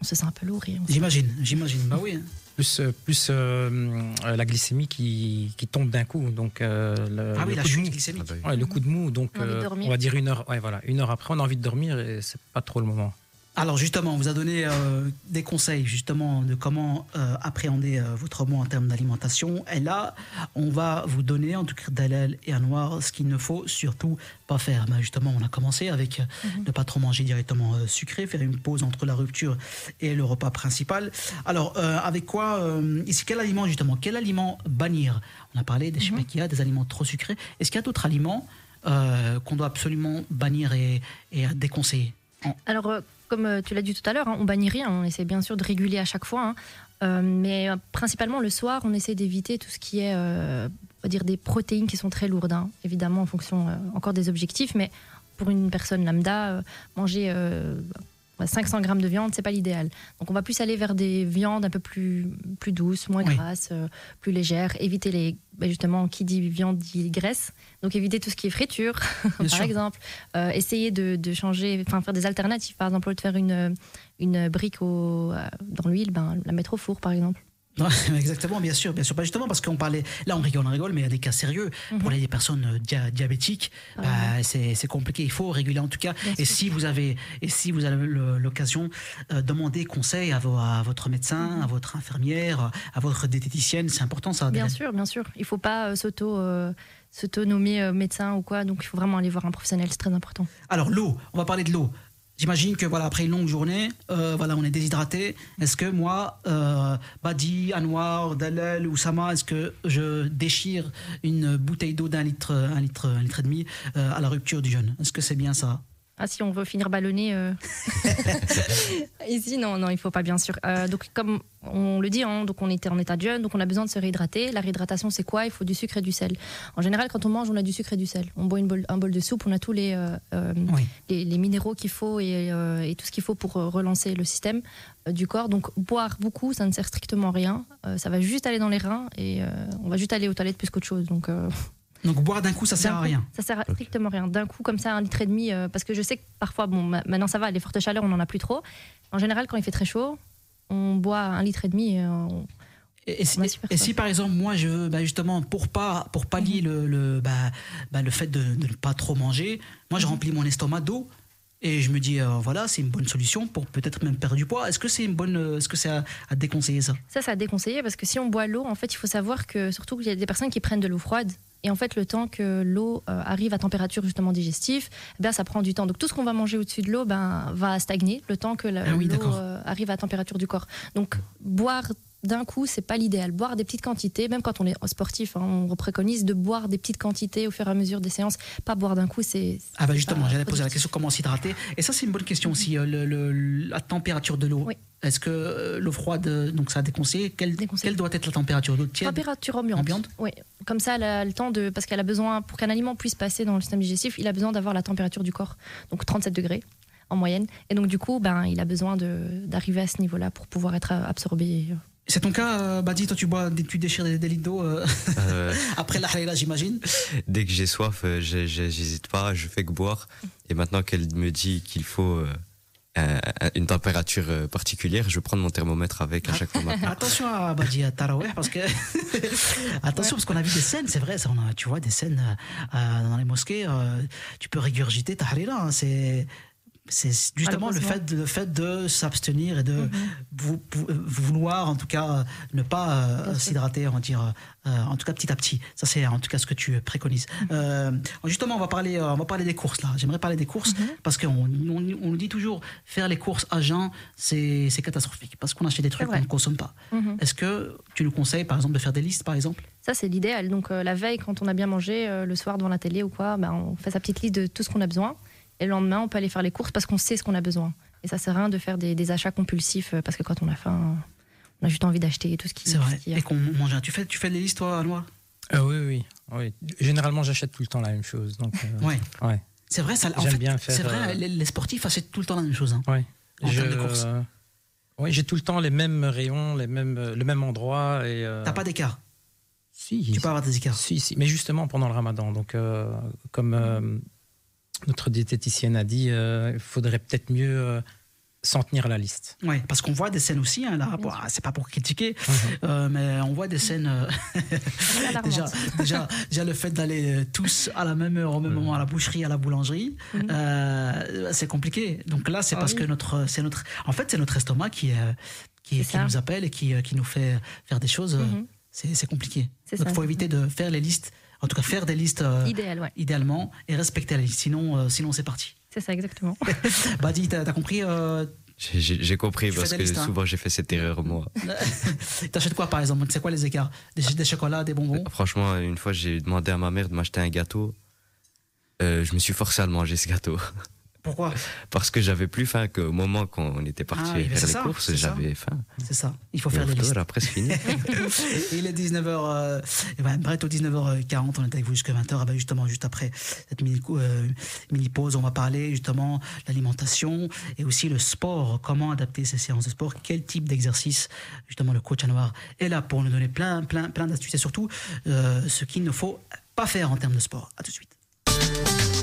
on se sent un peu lourd. J'imagine, j'imagine. Bah oui. Plus, euh, plus euh, la glycémie qui, qui tombe d'un coup. Donc, euh, le, Ah oui, le la coup de chute mou. glycémique. Ah bah oui. Ouais, le coup de mou, donc On euh, on va dire une heure, ouais, voilà, une heure après, on a envie de dormir et c'est pas trop le moment. Alors justement, on vous a donné euh, des conseils justement de comment euh, appréhender euh, votre mois en termes d'alimentation. Et là, on va vous donner, en tout cas Dalal et Anwar, ce qu'il ne faut surtout pas faire. Ben, justement, on a commencé avec euh, ne pas trop manger directement sucré, faire une pause entre la rupture et le repas principal. Alors, avec quoi Ici, quel aliment justement Quel aliment bannir? On a parlé des shimakia, des aliments trop sucrés. Est-ce qu'il y a d'autres aliments qu'on doit absolument bannir et, et déconseiller? Alors, comme euh, tu l'as dit tout à l'heure, hein, on bannit rien. On essaie bien sûr de réguler à chaque fois. hein. Euh, mais euh, principalement le soir, on essaie d'éviter tout ce qui est, on va dire, des protéines qui sont très lourdes. hein. Évidemment, en fonction encore des objectifs. Mais pour une personne lambda, manger 500 grammes de viande, c'est pas l'idéal. Donc, on va plus aller vers des viandes un peu plus, plus douces, moins Oui. grasses, euh, plus légères. Éviter les, ben, justement, qui dit viande dit graisse. Donc, éviter tout ce qui est friture, par sûr. exemple. Euh, essayer de, de changer, enfin, faire des alternatives. Par exemple, au lieu de faire une, une brique au, euh, dans l'huile, ben, la mettre au four, par exemple. Exactement, bien sûr, bien sûr. Pas justement parce qu'on parlait, là on rigole, on rigole, mais il y a des cas sérieux. Pour les personnes euh, dia- diabétiques, Ah bah, c'est c'est compliqué. Il faut réguler en tout cas. Bien Et sûr. si vous avez, et si vous avez l'occasion, euh, demandez conseil à, votre médecin, à votre infirmière, à votre diététicienne. C'est important ça. Bien sûr, bien sûr. Il faut pas euh, s'auto, euh, euh, médecin ou quoi. Donc, il faut vraiment aller voir un professionnel, c'est très important. Alors l'eau, on va parler de l'eau. J'imagine que voilà après une longue journée, euh, voilà on est déshydraté. Est-ce que moi, euh, Badi, Anwar, Dalal ou Sama, est-ce que je déchire une bouteille d'eau d'un litre, un litre, un litre et demi euh, à la rupture du jeûne? Est-ce que c'est bien ça? Ah, si on veut finir ballonné. euh. Ici, non, non, il faut pas, bien sûr. Euh, donc, comme on le dit, hein, donc on était en état de jeûne, donc on a besoin de se réhydrater. La réhydratation, c'est quoi? Il faut du sucre et du sel. En général, quand on mange, on a du sucre et du sel. On boit une bol- un bol de soupe, on a tous les, euh, euh, Oui. les, les minéraux qu'il faut et, euh, et tout ce qu'il faut pour euh, relancer le système euh, du corps. Donc, boire beaucoup, ça ne sert strictement à rien. Euh, ça va juste aller dans les reins et euh, on va juste aller aux toilettes plus qu'autre chose. Donc, euh, Donc boire d'un coup, ça sert à rien. Ça sert à strictement rien. D'un coup, comme ça, un litre et demi, euh, parce que je sais que parfois, bon, ma- maintenant ça va, les fortes chaleurs, on n'en a plus trop. En général, quand il fait très chaud, on boit un litre et demi. et on- Et, et si, et par exemple moi je veux bah, justement pour pas pour pallier Mhm. le le, bah, bah, le fait de, de ne pas trop manger, moi Mhm. je remplis mon estomac d'eau. Et je me dis, euh, voilà, c'est une bonne solution pour peut-être même perdre du poids. Est-ce que c'est une bonne, euh, est-ce que c'est à, à déconseiller ça? Ça, ça a déconseillé parce que si on boit l'eau, en fait, il faut savoir que surtout qu'il y a des personnes qui prennent de l'eau froide. Et en fait, le temps que l'eau euh, arrive à température justement digestive, bien, ça prend du temps. Donc tout ce qu'on va manger au-dessus de l'eau ben, va stagner le temps que Ah oui, l'eau euh, arrive à température du corps. Donc boire d'un coup, c'est pas l'idéal. Boire des petites quantités, même quand on est sportif, hein, on préconise de boire des petites quantités au fur et à mesure des séances. Pas boire d'un coup, c'est. Ah bah justement, j'allais poser la question comment s'hydrater? Et ça c'est une bonne question aussi, euh, le- le- la température de l'eau. Oui. Est-ce que euh, l'eau froide, euh, donc ça a déconseillé quelle, Déconseillé. quelle doit être la température d'eau tiède? Température ambiante. Ambiante Oui, comme ça, elle a le temps de. Parce qu'elle a besoin, pour qu'un aliment puisse passer dans le système digestif, il a besoin d'avoir la température du corps. Donc 37 degrés en moyenne. Et donc, du coup, ben, il a besoin d'arriver à ce niveau-là pour pouvoir être absorbé. C'est ton cas, euh, Badi, toi tu bois, des- tu déchires des, des litres d'eau euh, Euh, après la halala, j'imagine. dès que j'ai soif, j'hésite pas, je fais que boire. Et maintenant qu'elle me dit qu'il faut euh, un- un- une température particulière, je vais prendre mon thermomètre avec à chaque fois. maintenant. Attention à Badi à Taraweh parce que attention parce qu'on a vu des scènes, c'est vrai, ça, on a, tu vois des scènes dans les mosquées, euh, tu peux régurgiter ta halala, hein, c'est c'est justement le fait de, le fait de s'abstenir et de vou- vouloir en tout cas ne pas euh, s'hydrater, on va dire euh, en tout cas petit à petit. Ça c'est en tout cas ce que tu préconises. Euh, justement, on va parler, on va parler des courses là. J'aimerais parler des courses parce qu'on on, dit toujours faire les courses à jeun, c'est catastrophique parce qu'on achète des trucs qu'on ne consomme pas. Est-ce que tu nous conseilles par exemple de faire des listes par exemple? Ça, c'est l'idéal. Donc, la veille, quand on a bien mangé, le soir devant la télé ou quoi, ben, on fait sa petite liste de tout ce qu'on a besoin. Et le lendemain, on peut aller faire les courses parce qu'on sait ce qu'on a besoin. Et ça sert à rien de faire des, des achats compulsifs euh, parce que quand on a faim, on a juste envie d'acheter tout ce qui C'est vrai. tout ce qu'il y a. Et qu'on mange. un- Tu fais, tu fais les listes toi, Anouar? Euh, oui, oui, oui. Généralement, j'achète tout le temps la même chose. Donc, euh, Ouais. ouais. C'est vrai, ça. En J'aime fait, bien faire, c'est vrai. euh, Les, les sportifs achètent tout le temps la même chose. hein. Ouais. En termes de course. Oui, j'ai tout le temps les mêmes rayons, les mêmes, le même endroit. et euh, T'as pas d'écart? Si, Tu peux avoir des écarts. Si, si, mais justement pendant le ramadan. Donc, euh, comme euh, notre diététicienne a dit, euh, il faudrait peut-être mieux euh, s'en tenir à la liste. Ouais, parce qu'on voit des scènes aussi, hein, là, bon, c'est pas pour critiquer, euh, mais on voit des scènes. euh, déjà, déjà, déjà, le fait d'aller tous à la même heure, au même moment, à la boucherie, à la boulangerie, Mhm. euh, c'est compliqué. Donc là, c'est Ah parce oui. que notre, c'est notre, en fait, c'est notre estomac qui, euh, qui, nous appelle et qui, euh, qui nous fait faire des choses. Mhm. C'est compliqué. Donc, il faut éviter de faire les listes, en tout cas, faire des listes euh, Idéal, ouais. idéalement et respecter la liste. Sinon, euh, sinon c'est parti. C'est ça, exactement. Badi, t'as as compris euh, J'ai- compris Tu parce que hein. souvent j'ai fait cette erreur moi. T'achètes quoi par exemple? C'est quoi les écarts? Des, des chocolats, des bonbons? Franchement, une fois j'ai demandé à ma mère de m'acheter un gâteau. Euh, je me suis forcé à le manger ce gâteau. Pourquoi Parce que j'avais plus faim qu'au moment quand on était parti Ah faire les ça, courses, j'avais faim. C'est ça. Il faut faire au des listes. après c'est fini. Il est 19h, euh, ben, bientôt 19h40, on est avec vous jusqu'à 20h. Ah ben, justement, juste après cette mini, euh, mini pause, on va parler justement de l'alimentation et aussi le sport. Comment adapter ces séances de sport? Quel type d'exercice Justement, le coach Anouar est là pour nous donner plein, plein, plein d'astuces et surtout euh, ce qu'il ne faut pas faire en termes de sport. À tout de suite.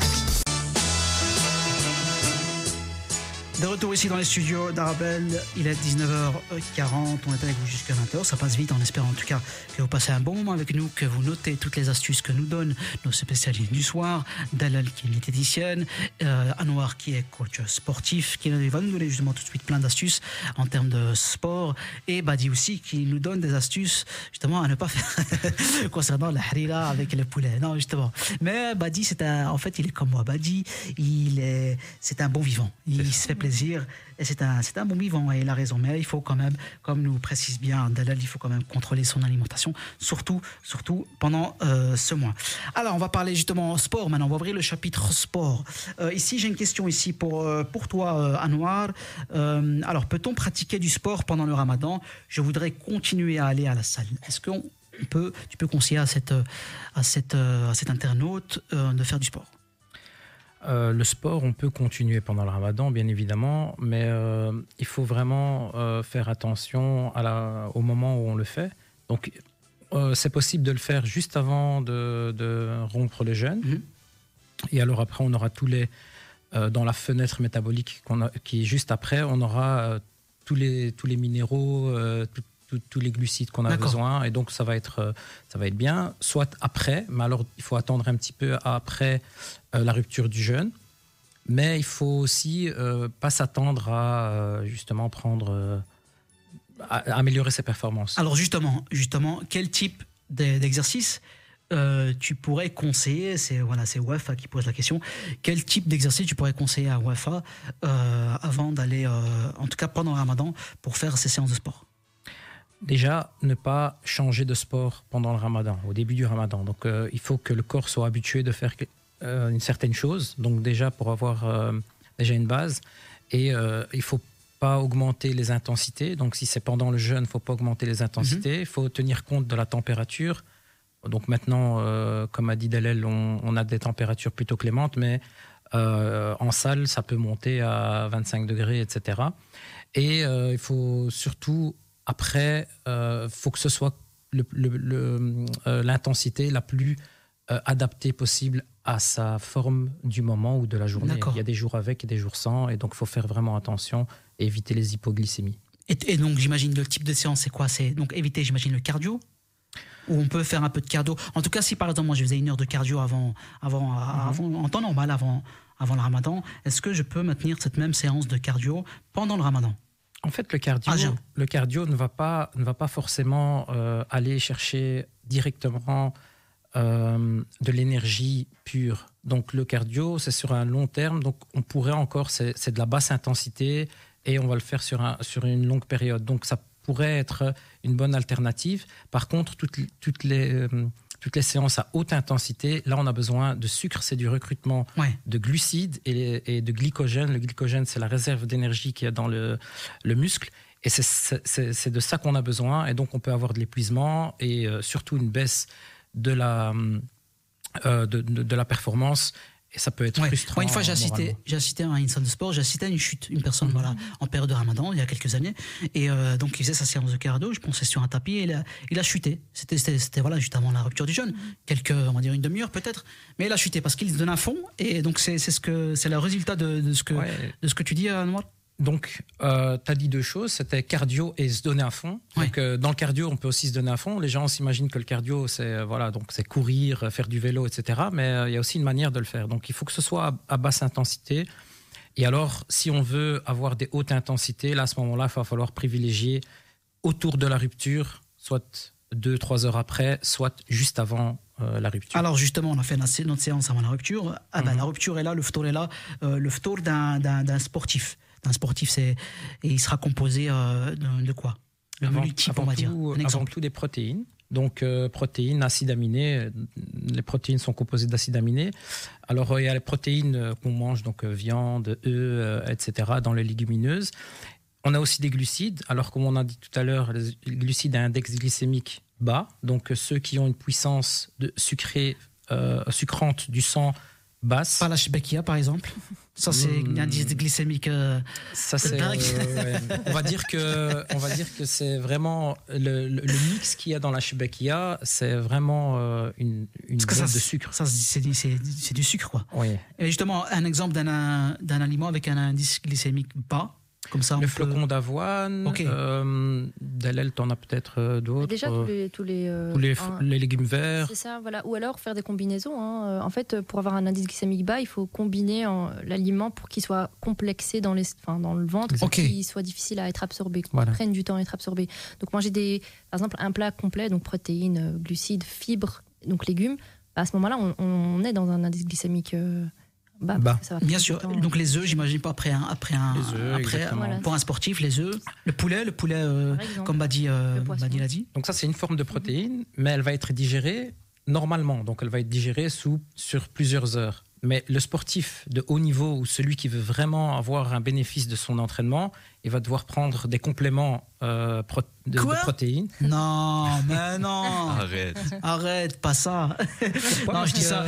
De retour ici dans les studios d'Arabelle, il est 19h40, on est avec vous jusqu'à 20h, ça passe vite en espérant en tout cas que vous passez un bon moment avec nous, que vous notez toutes les astuces que nous donnent nos spécialistes du soir, Dalal qui est diététicienne, euh, Anouar qui est coach sportif, qui va nous donner justement tout de suite plein d'astuces en termes de sport, et Badi aussi qui nous donne des astuces justement à ne pas faire concernant la harira avec le poulet, non justement. Mais Badi c'est un, en fait il est comme moi, Badi il est, c'est un bon vivant, il se fait plaisir et c'est un, c'est un bon vivant et il a raison. Mais il faut quand même, comme nous précise bien Dalal, il faut quand même contrôler son alimentation, surtout, surtout pendant euh, ce mois. Alors on va parler justement sport maintenant, on va ouvrir le chapitre sport. Euh, ici j'ai une question ici pour, euh, pour toi. Euh, alors peut-on pratiquer du sport pendant le ramadan? Je voudrais continuer à aller à la salle. Est-ce qu'on peut, tu peux conseiller à, cette, à, cette, à cet internaute de faire du sport? Euh, le sport, on peut continuer pendant le ramadan, bien évidemment, mais euh, il faut vraiment euh, faire attention à la, au moment où on le fait. Donc, c'est possible de le faire juste avant de, de rompre le jeûne. Mhm. Et alors après, on aura tous les... dans la fenêtre métabolique qu'on a, qui est juste après, on aura tous, les, tous les minéraux, tout- tous les glucides qu'on a besoin. Et donc, ça va, être, euh, ça va être bien. Soit après, mais alors il faut attendre un petit peu après euh, la rupture du jeûne. Mais il faut aussi euh, pas s'attendre à euh, justement prendre, à, à améliorer ses performances. Alors justement, justement, quel type d'e- d'exercice tu pourrais conseiller? C'est voilà, c'est Wafa qui pose la question. Quel type d'exercice tu pourrais conseiller à Wafa avant d'aller, en tout cas pendant le Ramadan, pour faire ces séances de sport? Déjà, ne pas changer de sport pendant le ramadan, au début du ramadan. Donc, euh, il faut que le corps soit habitué de faire euh, une certaine chose. Donc, déjà, pour avoir euh, déjà une base. Et il faut pas augmenter les intensités. Donc, si c'est pendant le jeûne, il faut pas augmenter les intensités. Il faut tenir compte de la température. Donc, maintenant, comme a dit Dalel, on, on a des températures plutôt clémentes, mais en salle, ça peut monter à 25 degrés, etc. Et il faut surtout, après, il faut que ce soit euh, l'intensité la plus euh, adaptée possible à sa forme du moment ou de la journée. Il y a des jours avec et des jours sans, et donc il faut faire vraiment attention et éviter les hypoglycémies. et, et donc j'imagine le type de séance, c'est quoi? C'est donc éviter, j'imagine, le cardio? Ou on peut faire un peu de cardio? En tout cas, si par exemple moi je faisais une heure de cardio avant, avant, avant en temps normal, avant, avant le ramadan, est-ce que je peux maintenir cette même séance de cardio pendant le ramadan? En fait, le cardio, Ah, le cardio ne va pas, ne va pas forcément euh, aller chercher directement euh, de l'énergie pure. Donc le cardio, c'est sur un long terme, donc on pourrait encore, c'est c'est de la basse intensité et on va le faire sur, un, sur une longue période. Donc ça pourrait être une bonne alternative. Par contre, toutes, toutes les... toutes les séances à haute intensité, là, on a besoin de sucre, c'est du recrutement Ouais. de glucides et, et de glycogène. Le glycogène, c'est la réserve d'énergie qu'il y a dans le, le muscle. Et c'est- de ça qu'on a besoin. Et donc, on peut avoir de l'épuisement et euh, surtout une baisse de la, euh, de, de- de la performance. Et ça peut être Ouais. frustrant. Moi, une fois, j'ai assisté, assisté à une salle de sport, j'ai assisté à une chute, une personne, voilà, en période de ramadan, il y a quelques années. Et euh, donc, il faisait sa séance de cardio, je pensais sur un tapis, et il a, il a chuté. C'était, voilà, juste avant la rupture du jeûne. Quelques, on va dire une demi-heure peut-être. Mais il a chuté parce qu'il donne un fond. Et donc, c'est, c'est, ce que, c'est le résultat de, de ce, que, Ouais. de ce que tu dis, euh, Donc, tu as dit deux choses, c'était cardio et se donner un fond. Donc, euh, dans le cardio, on peut aussi se donner un fond. Les gens s'imaginent que le cardio, c'est euh, voilà, donc c'est courir, euh, faire du vélo, etc. Mais euh, il y a aussi une manière de le faire. Donc, il faut que ce soit à, à basse intensité. Et alors, si on veut avoir des hautes intensités, là, à ce moment-là, il va falloir privilégier autour de la rupture, soit deux, trois heures après, soit juste avant euh, la rupture. Alors justement, on a fait notre séance avant la rupture. Ah ben, la rupture est là, le phtor est là. Euh, le d'un, d'un sportif. D'un sportif, c'est et il sera composé euh, de, de quoi? Le Avant- menu type, avant on va tout, dire. Un Avant tout des protéines. Donc, euh, protéines, acides aminés. Les protéines sont composées d'acides aminés. Alors, il y a les protéines qu'on mange, donc viande, œufs, etc., dans les légumineuses. On a aussi des glucides. Alors, comme on a dit tout à l'heure, les glucides à index glycémique bas. Donc, ceux qui ont une puissance de sucrée, sucrante du sang basse. Pas la Shebekia, par exemple ça, c'est un indice glycémique. Euh, ça, c'est. Euh, on va dire que, on va dire que c'est vraiment le, mix qu'il y a dans la Shebekia, c'est vraiment euh, une, une de sucre. Ça, c'est du sucre, quoi. Oui. Et justement, un exemple d'un aliment avec un indice glycémique bas, ça, le flocon d'avoine, okay. euh, t'en as peut-être euh, d'autres. Déjà, tous les, tous les, euh, les, légumes verts. C'est ça, voilà. Ou alors faire des combinaisons. Hein. Euh, en fait, pour avoir un indice glycémique bas, il faut combiner l'aliment pour qu'il soit complexé dans, les, dans le ventre, pour qu'il soit difficile à être absorbé, qu'il prenne du temps à être absorbé. Donc, manger des, par exemple un plat complet, donc protéines, glucides, fibres, donc légumes, à ce moment-là, on, on, est dans un indice glycémique bah, bah. Bien sûr. Donc les œufs, j'imagine pas après un, après un, après, pour un sportif, les œufs, le poulet, le poulet, euh, comme Badi, euh, l'a dit. Donc ça, c'est une forme de protéine, mais elle va être digérée normalement. Donc elle va être digérée sous, sur plusieurs heures. Mais le sportif de haut niveau ou celui qui veut vraiment avoir un bénéfice de son entraînement, il va devoir prendre des compléments euh, de, protéines. Non, mais non. Arrête. Arrête, pas ça. non, je dis ça.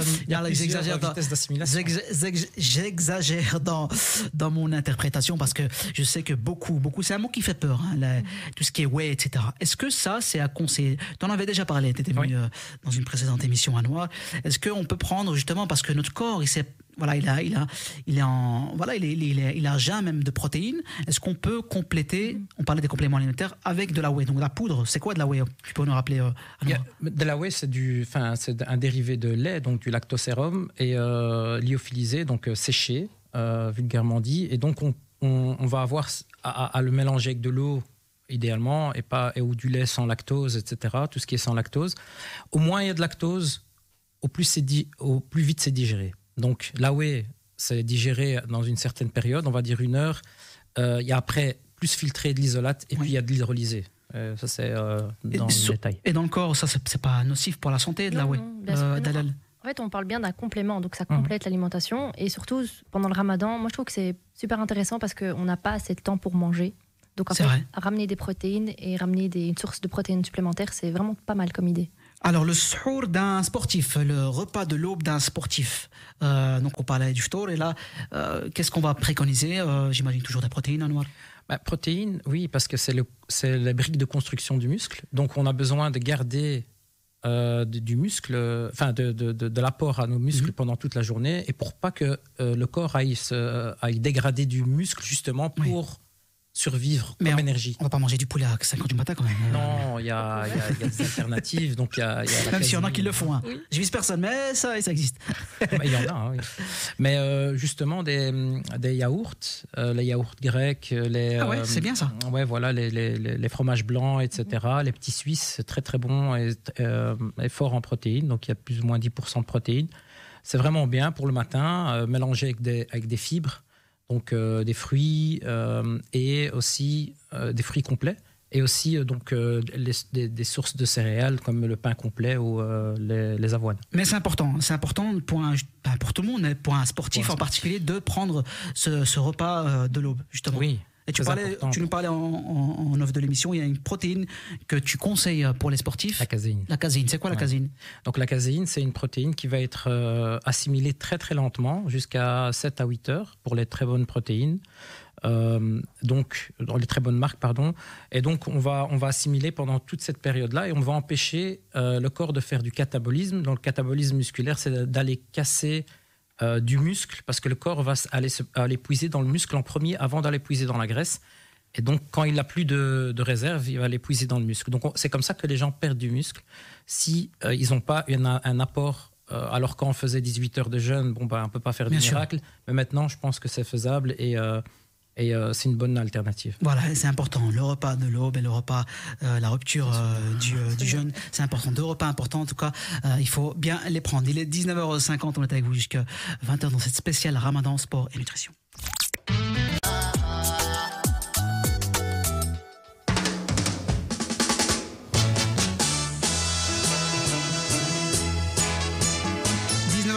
J'exagère dans, dans, mon interprétation parce que je sais que beaucoup, beaucoup, c'est un mot qui fait peur, hein, tout ce qui est way, etc. Est-ce que ça, c'est à conseiller Tu en avais déjà parlé, tu étais venu euh, dans une précédente émission à Noir. Est-ce qu'on peut prendre justement parce que notre corps, il s'est voilà, il a, il a, il en, voilà, il, est, il, est, il a même de protéines. Est-ce qu'on peut compléter On parlait des compléments alimentaires avec de la whey? Donc la poudre, c'est quoi de la whey? Tu peux nous rappeler euh, De la whey, c'est du, enfin, c'est un dérivé de lait, donc du lactosérum et euh, lyophilisé, donc euh, séché, euh, vulgairement dit. Et donc on, on, va avoir à, à, le mélanger avec de l'eau idéalement et pas et ou du lait sans lactose, etc. Tout ce qui est sans lactose. Au moins il y a de lactose, au plus c'est au plus vite c'est digéré. Donc la whey, c'est digéré dans une certaine période, on va dire une heure. Euh, il y a après plus filtré de l'isolate et puis il y a de l'hydrolysé. Euh, ça, c'est euh, dans le détail. Et dans le corps, ça, c'est pas nocif pour la santé de la whey en fait, on parle bien d'un complément, donc ça complète mhm. l'alimentation. Et surtout, pendant le ramadan, moi je trouve que c'est super intéressant parce qu'on n'a pas assez de temps pour manger. Donc en fait, ramener des protéines et ramener des, une source de protéines supplémentaires, c'est vraiment pas mal comme idée. Alors, le sour d'un sportif, le repas de l'aube d'un sportif. Euh, donc, on parlait du ftour, et là, euh, qu'est-ce qu'on va préconiser? Euh, J'imagine toujours des protéines noir. Bah, protéines, oui, parce que c'est la brique de construction du muscle. Donc, on a besoin de garder du muscle, enfin de, de, l'apport à nos muscles mhm. pendant toute la journée, et pour pas que le corps aille, aille dégrader du muscle justement pour survivre mais comme énergie. On va pas manger du poulet à 5 h du matin quand même. Non, il y, a, des alternatives. Donc y a, y a même s'il y en a qui le font. Hein. Je vise personne, mais ça, ça existe. Il y en a, oui. Mais euh, justement, des, des yaourts, euh, les yaourts grecs, les. Ah ouais, c'est bien ça. Euh, ouais, voilà, les, les, les, fromages blancs, etc. Les petits suisses, très très bons et, et forts en protéines. Donc il y a plus ou moins 10% de protéines. C'est vraiment bien pour le matin, mélangé avec des, avec des fibres donc euh, des fruits euh, et aussi euh, des fruits complets et aussi donc des, sources de céréales comme le pain complet ou les, avoines. Mais c'est important, c'est important pour, pour tout le monde, pour un sportif en particulier, de prendre ce, ce repas de l'aube, justement. Oui, et tu, parlais, tu nous parlais en, en, de l'émission, il y a une protéine que tu conseilles pour les sportifs. La caséine. La caséine, c'est quoi la caséine? Donc la caséine, c'est une protéine qui va être euh, assimilée très très lentement, jusqu'à 7 à 8 heures pour les très bonnes protéines. Euh, donc dans les très bonnes marques pardon et donc on va on va assimiler pendant toute cette période là et on va empêcher euh, le corps de faire du catabolisme donc le catabolisme musculaire c'est d'aller casser euh, du muscle, parce que le corps va aller, aller puiser dans le muscle en premier avant d'aller puiser dans la graisse. Et donc, quand il n'a plus de, réserve, il va aller puiser dans le muscle. Donc, c'est comme ça que les gens perdent du muscle. Si euh, ils n'ont pas un, un apport, euh, alors quand on faisait 18 heures de jeûne, bon, bah, on ne peut pas faire du miracle. Mais maintenant, je pense que c'est faisable. Et et euh, c'est une bonne alternative. Voilà, c'est important. Le repas de l'aube et le repas, euh, la rupture euh, du, du, jeûne, c'est important. Deux repas importants, en tout cas, il faut bien les prendre. Il est 19h50, on est avec vous jusqu'à 20h dans cette spéciale Ramadan, sport et nutrition.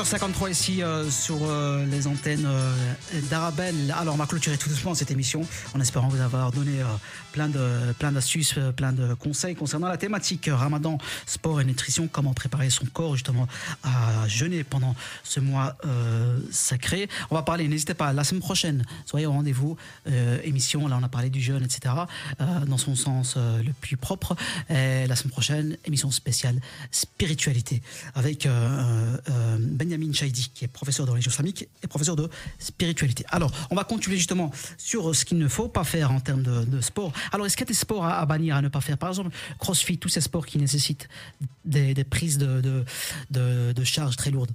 19h53 ici euh, sur euh, les antennes euh, d'Arabelle. Alors on va clôturer tout doucement cette émission en espérant vous avoir donné euh, plein de plein d'astuces, plein de conseils concernant la thématique Ramadan, sport et nutrition, comment préparer son corps justement à jeûner pendant ce mois sacré. On va parler, n'hésitez pas, la semaine prochaine, soyez au rendez-vous, émission, là on a parlé du jeûne, etc., dans son sens le plus propre. Et la semaine prochaine, émission spéciale spiritualité avec euh, euh, euh, Benjamin Chaidi, qui est professeur de religion islamique et professeur de spiritualité. Alors, on va continuer justement sur ce qu'il ne faut pas faire en termes de, sport. Alors, est-ce qu'il y a des sports à, à bannir, à ne pas faire? Par exemple, crossfit, tous ces sports qui nécessitent des, prises de, charges très lourdes.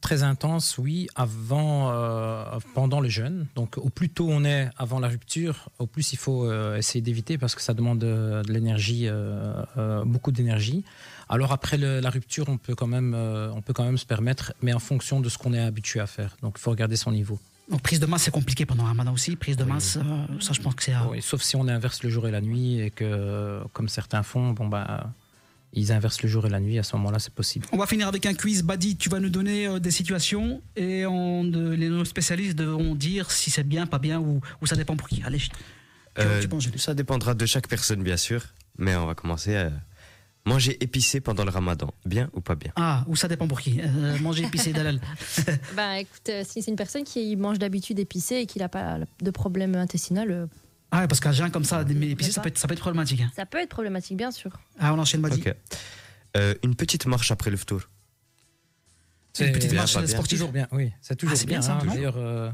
Très intense, oui, avant, euh, pendant le jeûne. Donc, au plus tôt on est avant la rupture, au plus il faut euh, essayer d'éviter parce que ça demande de, l'énergie, euh, euh, beaucoup d'énergie. Alors après le- la rupture, on peut quand même, euh, on peut quand même se permettre, mais en fonction de ce qu'on est habitué à faire. Donc, il faut regarder son niveau. Donc, prise de masse, c'est compliqué pendant Ramadan aussi. Prise de Oui. masse, euh, ça, je pense que c'est. à- Oui, sauf si on inverse le jour et la nuit et que, comme certains font, bon bah, ils inversent le jour et la nuit. À ce moment-là, c'est possible. On va finir avec un quiz. Badi, tu vas nous donner euh, des situations et on, de- les nos spécialistes devront dire si c'est bien, pas bien ou, ou ça dépend pour qui. Allez, je- Euh, tu penses, ça dépendra de chaque personne, bien sûr. Mais on va commencer à manger épicé pendant le ramadan. Bien ou pas bien? Ah, ou ça dépend pour qui. Euh, manger épicé d'halal. Ben écoute, euh, si c'est une personne qui mange d'habitude épicé et qui n'a pas de problème intestinal, euh, Ah, ouais, parce qu'un jeun comme ça, mais épicé, ça peut, être, ça peut être problématique. hein. ça peut être problématique, bien sûr. Ah, on enchaîne, Badi. Ok. Euh, une petite marche après le tour. Une petite bien, marche sportive. toujours bien, oui, c'est toujours Ah, c'est bien bien. ça, hein. D'ailleurs, euh,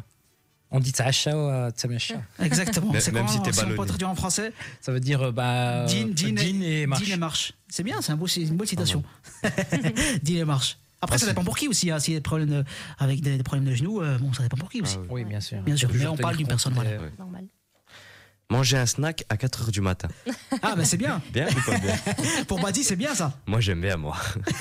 on dit tsacha ou tsamesha. Exactement. C'est même si t'es si on peut traduire en français Ça veut dire euh, bah, euh, jean, jean et marche. Et marche. C'est bien, c'est un beau, c'est une bonne citation. Jean et marche. Après, ça Ensuite- dépend pour qui aussi. hein. S'il y a des problèmes de- avec des, des problèmes de genoux, euh, bon, ça dépend pour qui aussi. Ah oui. Oui, bien sûr. Bien sûr, mais on parle d'une personne, voilà. des- Ouais. Normal. Manger un snack à 4 heures du matin. Ah, ben c'est bien. Bien ou pas bien? Pour Badi, c'est bien ça. Moi, j'aime bien, moi.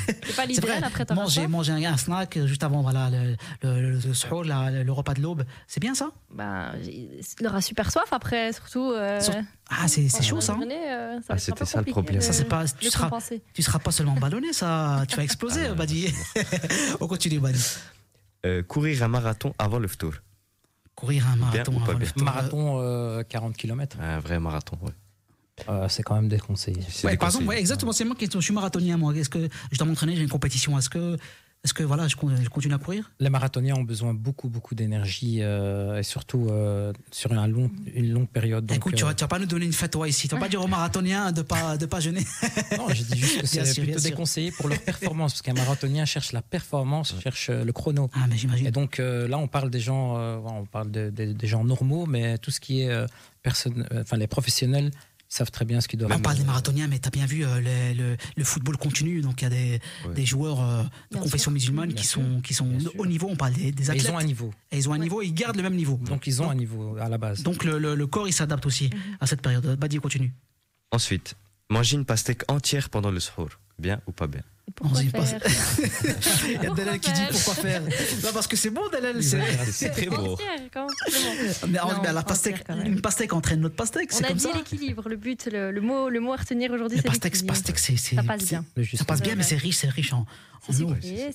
C'est pas l'idéal après ta Manger, manger un, un snack euh, juste avant voilà, le, le, le, le suhoor, la- le, le repas de l'aube. C'est bien ça? Ben, il aura super soif après, surtout. euh, Sur- Ah, c'est chaud ça. hein journée, euh, ça Ah, c'était ça, le problème. Ça, c'est pas- tu seras- compenser. Tu seras pas seulement ballonné, ça. Tu vas exploser, Ah, Badi. On continue, Badi. Euh, courir un marathon avant le tour. Courir un marathon. bien tour. Marathon euh, 40 km, Un vrai marathon, ouais. c'est quand même déconseillé. Ouais, par exemple, ouais, exactement. C'est moi qui je suis marathonien, moi. Est-ce que je dois m'entraîner? J'ai une compétition. Est-ce que, est-ce que voilà, je, con- je continue à courir? Les marathoniens ont besoin beaucoup, beaucoup d'énergie euh, et surtout euh, sur un long, une longue période. Donc, Écoute, tu, euh, vas, tu vas pas nous donner une fatwa ici. Tu vas pas dire aux marathoniens de pas de pas jeûner. Non, j'ai dit juste que c'est plutôt déconseillé pour leur performance, parce qu'un marathonien cherche la performance, cherche le chrono. Ah, mais Et j'imagine. donc euh, là, on parle des gens, euh, on parle de- de- des gens normaux, mais tout ce qui est euh, personne, euh, enfin les professionnels, savent très bien ce qu'ils doivent. On parle des marathoniens, mais tu as bien vu euh, le, le- le football continu. Donc il y a des, joueurs euh, de Bien confession sûr. musulmane Bien qui sûr. sont, qui sont Bien de sûr. haut niveau. On parle des, des athlètes. ils ont un niveau, Et ils ont un niveau et ils gardent le même niveau. donc ils ont un niveau à la base. Donc le, le- le corps, il s'adapte aussi à cette période. Badi, continue. Ensuite, manger une pastèque entière pendant le suhoor. Bien ou pas bien? Pourquoi Vas-y, faire Il y a Dalal qui dit pourquoi faire. Non, parce que c'est bon, Dalal. C'est- très beau. Mais, Non, mais la pastèque, une pastèque entraîne notre pastèque. On C'est a comme dit l'équilibre, le but, le, le mot, le mot à retenir aujourd'hui, c'est l'équilibre. pastèque, c'est. c'est- Ça passe bien. Ça passe bien, mais c'est riche, c'est riche en, eau.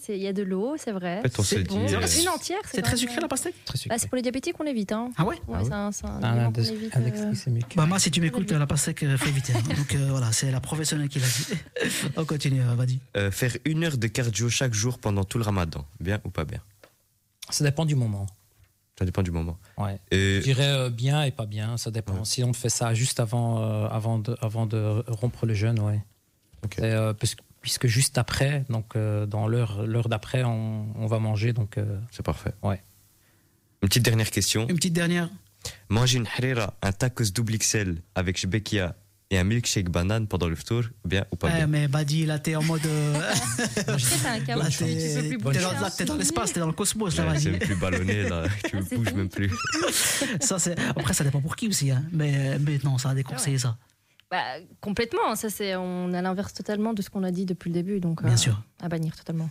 il y a de l'eau, c'est vrai. On C'est bon. euh, Une entière, C'est très sucré la pastèque? Très sucré. Bah, c'est pour les diabétiques, on évite. Hein. Ah ouais? Ouais, Ah c'est un, évite, index euh, glycémique. Bah moi, si tu m'écoutes, la pastèque, euh, fais vite. hein. Donc euh, voilà, c'est la professionnelle qui l'a dit. On continue, euh, vas-y. Euh, faire une heure de cardio chaque jour pendant tout le ramadan. Bien ou pas bien? Ça dépend du moment. Ça dépend du moment. Ouais. Et Je dirais euh, bien et pas bien, ça dépend. Ouais. Si on fait ça juste avant, euh, avant, de, avant de rompre le jeûne, ouais. Euh, parce- puisque juste après, donc euh, dans l'heure l'heure d'après, on, on va manger, donc euh, c'est parfait. Ouais. Une petite dernière question. Une petite dernière. Manger une harira, un tacos double XL avec shbekia et un milkshake banane pendant le tour. Bien ou pas Ouais, bien mais Badi, là, t'es en mode. euh, C'est un là, t'es dans, hein. là, t'es dans l'espace, t'es dans le cosmos, là, Ouais, C'est plus ballonné, là. Tu Ah, c'est bouges même plus. Ça, c'est- Après, ça dépend pour qui aussi. Hein. Mais, mais non, ça a déconseillé ça. Bah, complètement, ça c'est on a l'inverse totalement de ce qu'on a dit depuis le début, donc Bien euh, sûr. à bannir totalement.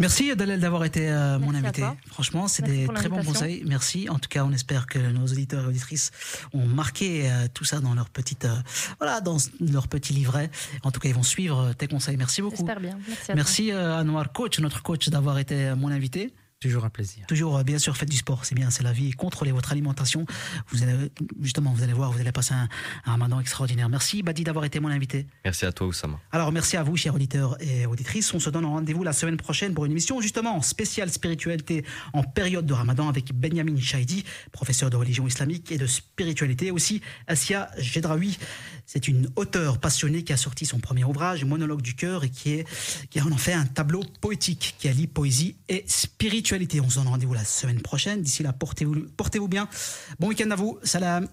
Merci Dalel d'avoir été euh, mon invité. Franchement, c'est des très bons conseils. Merci. En tout cas, on espère que nos auditeurs et auditrices ont marqué euh, tout ça dans leur petite, voilà, dans leur petit livret. En tout cas, ils vont suivre tes conseils. Merci beaucoup. J'espère bien. Merci à. Merci Anwar Coach, notre coach, d'avoir été mon invité. Toujours un plaisir. Toujours, euh, bien sûr, faites du sport, c'est bien, c'est la vie. Contrôlez votre alimentation. Vous allez, justement, vous allez voir, vous allez passer un, un ramadan extraordinaire. Merci, Badi, d'avoir été mon invité. Merci à toi, Oussama. Alors, merci à vous, chers auditeurs et auditrices. On se donne rendez-vous la semaine prochaine pour une émission, justement, spéciale spiritualité en période de ramadan avec Benjamin Chaidi, professeur de religion islamique et de spiritualité. Aussi, Asia Jedraoui. C'est une auteure passionnée qui a sorti son premier ouvrage, Monologue du cœur, et qui, est, qui en fait un tableau poétique qui allie poésie et spiritualité. On se donne rendez-vous la semaine prochaine. D'ici là, portez-vous bien. Bon week-end à vous. Salam.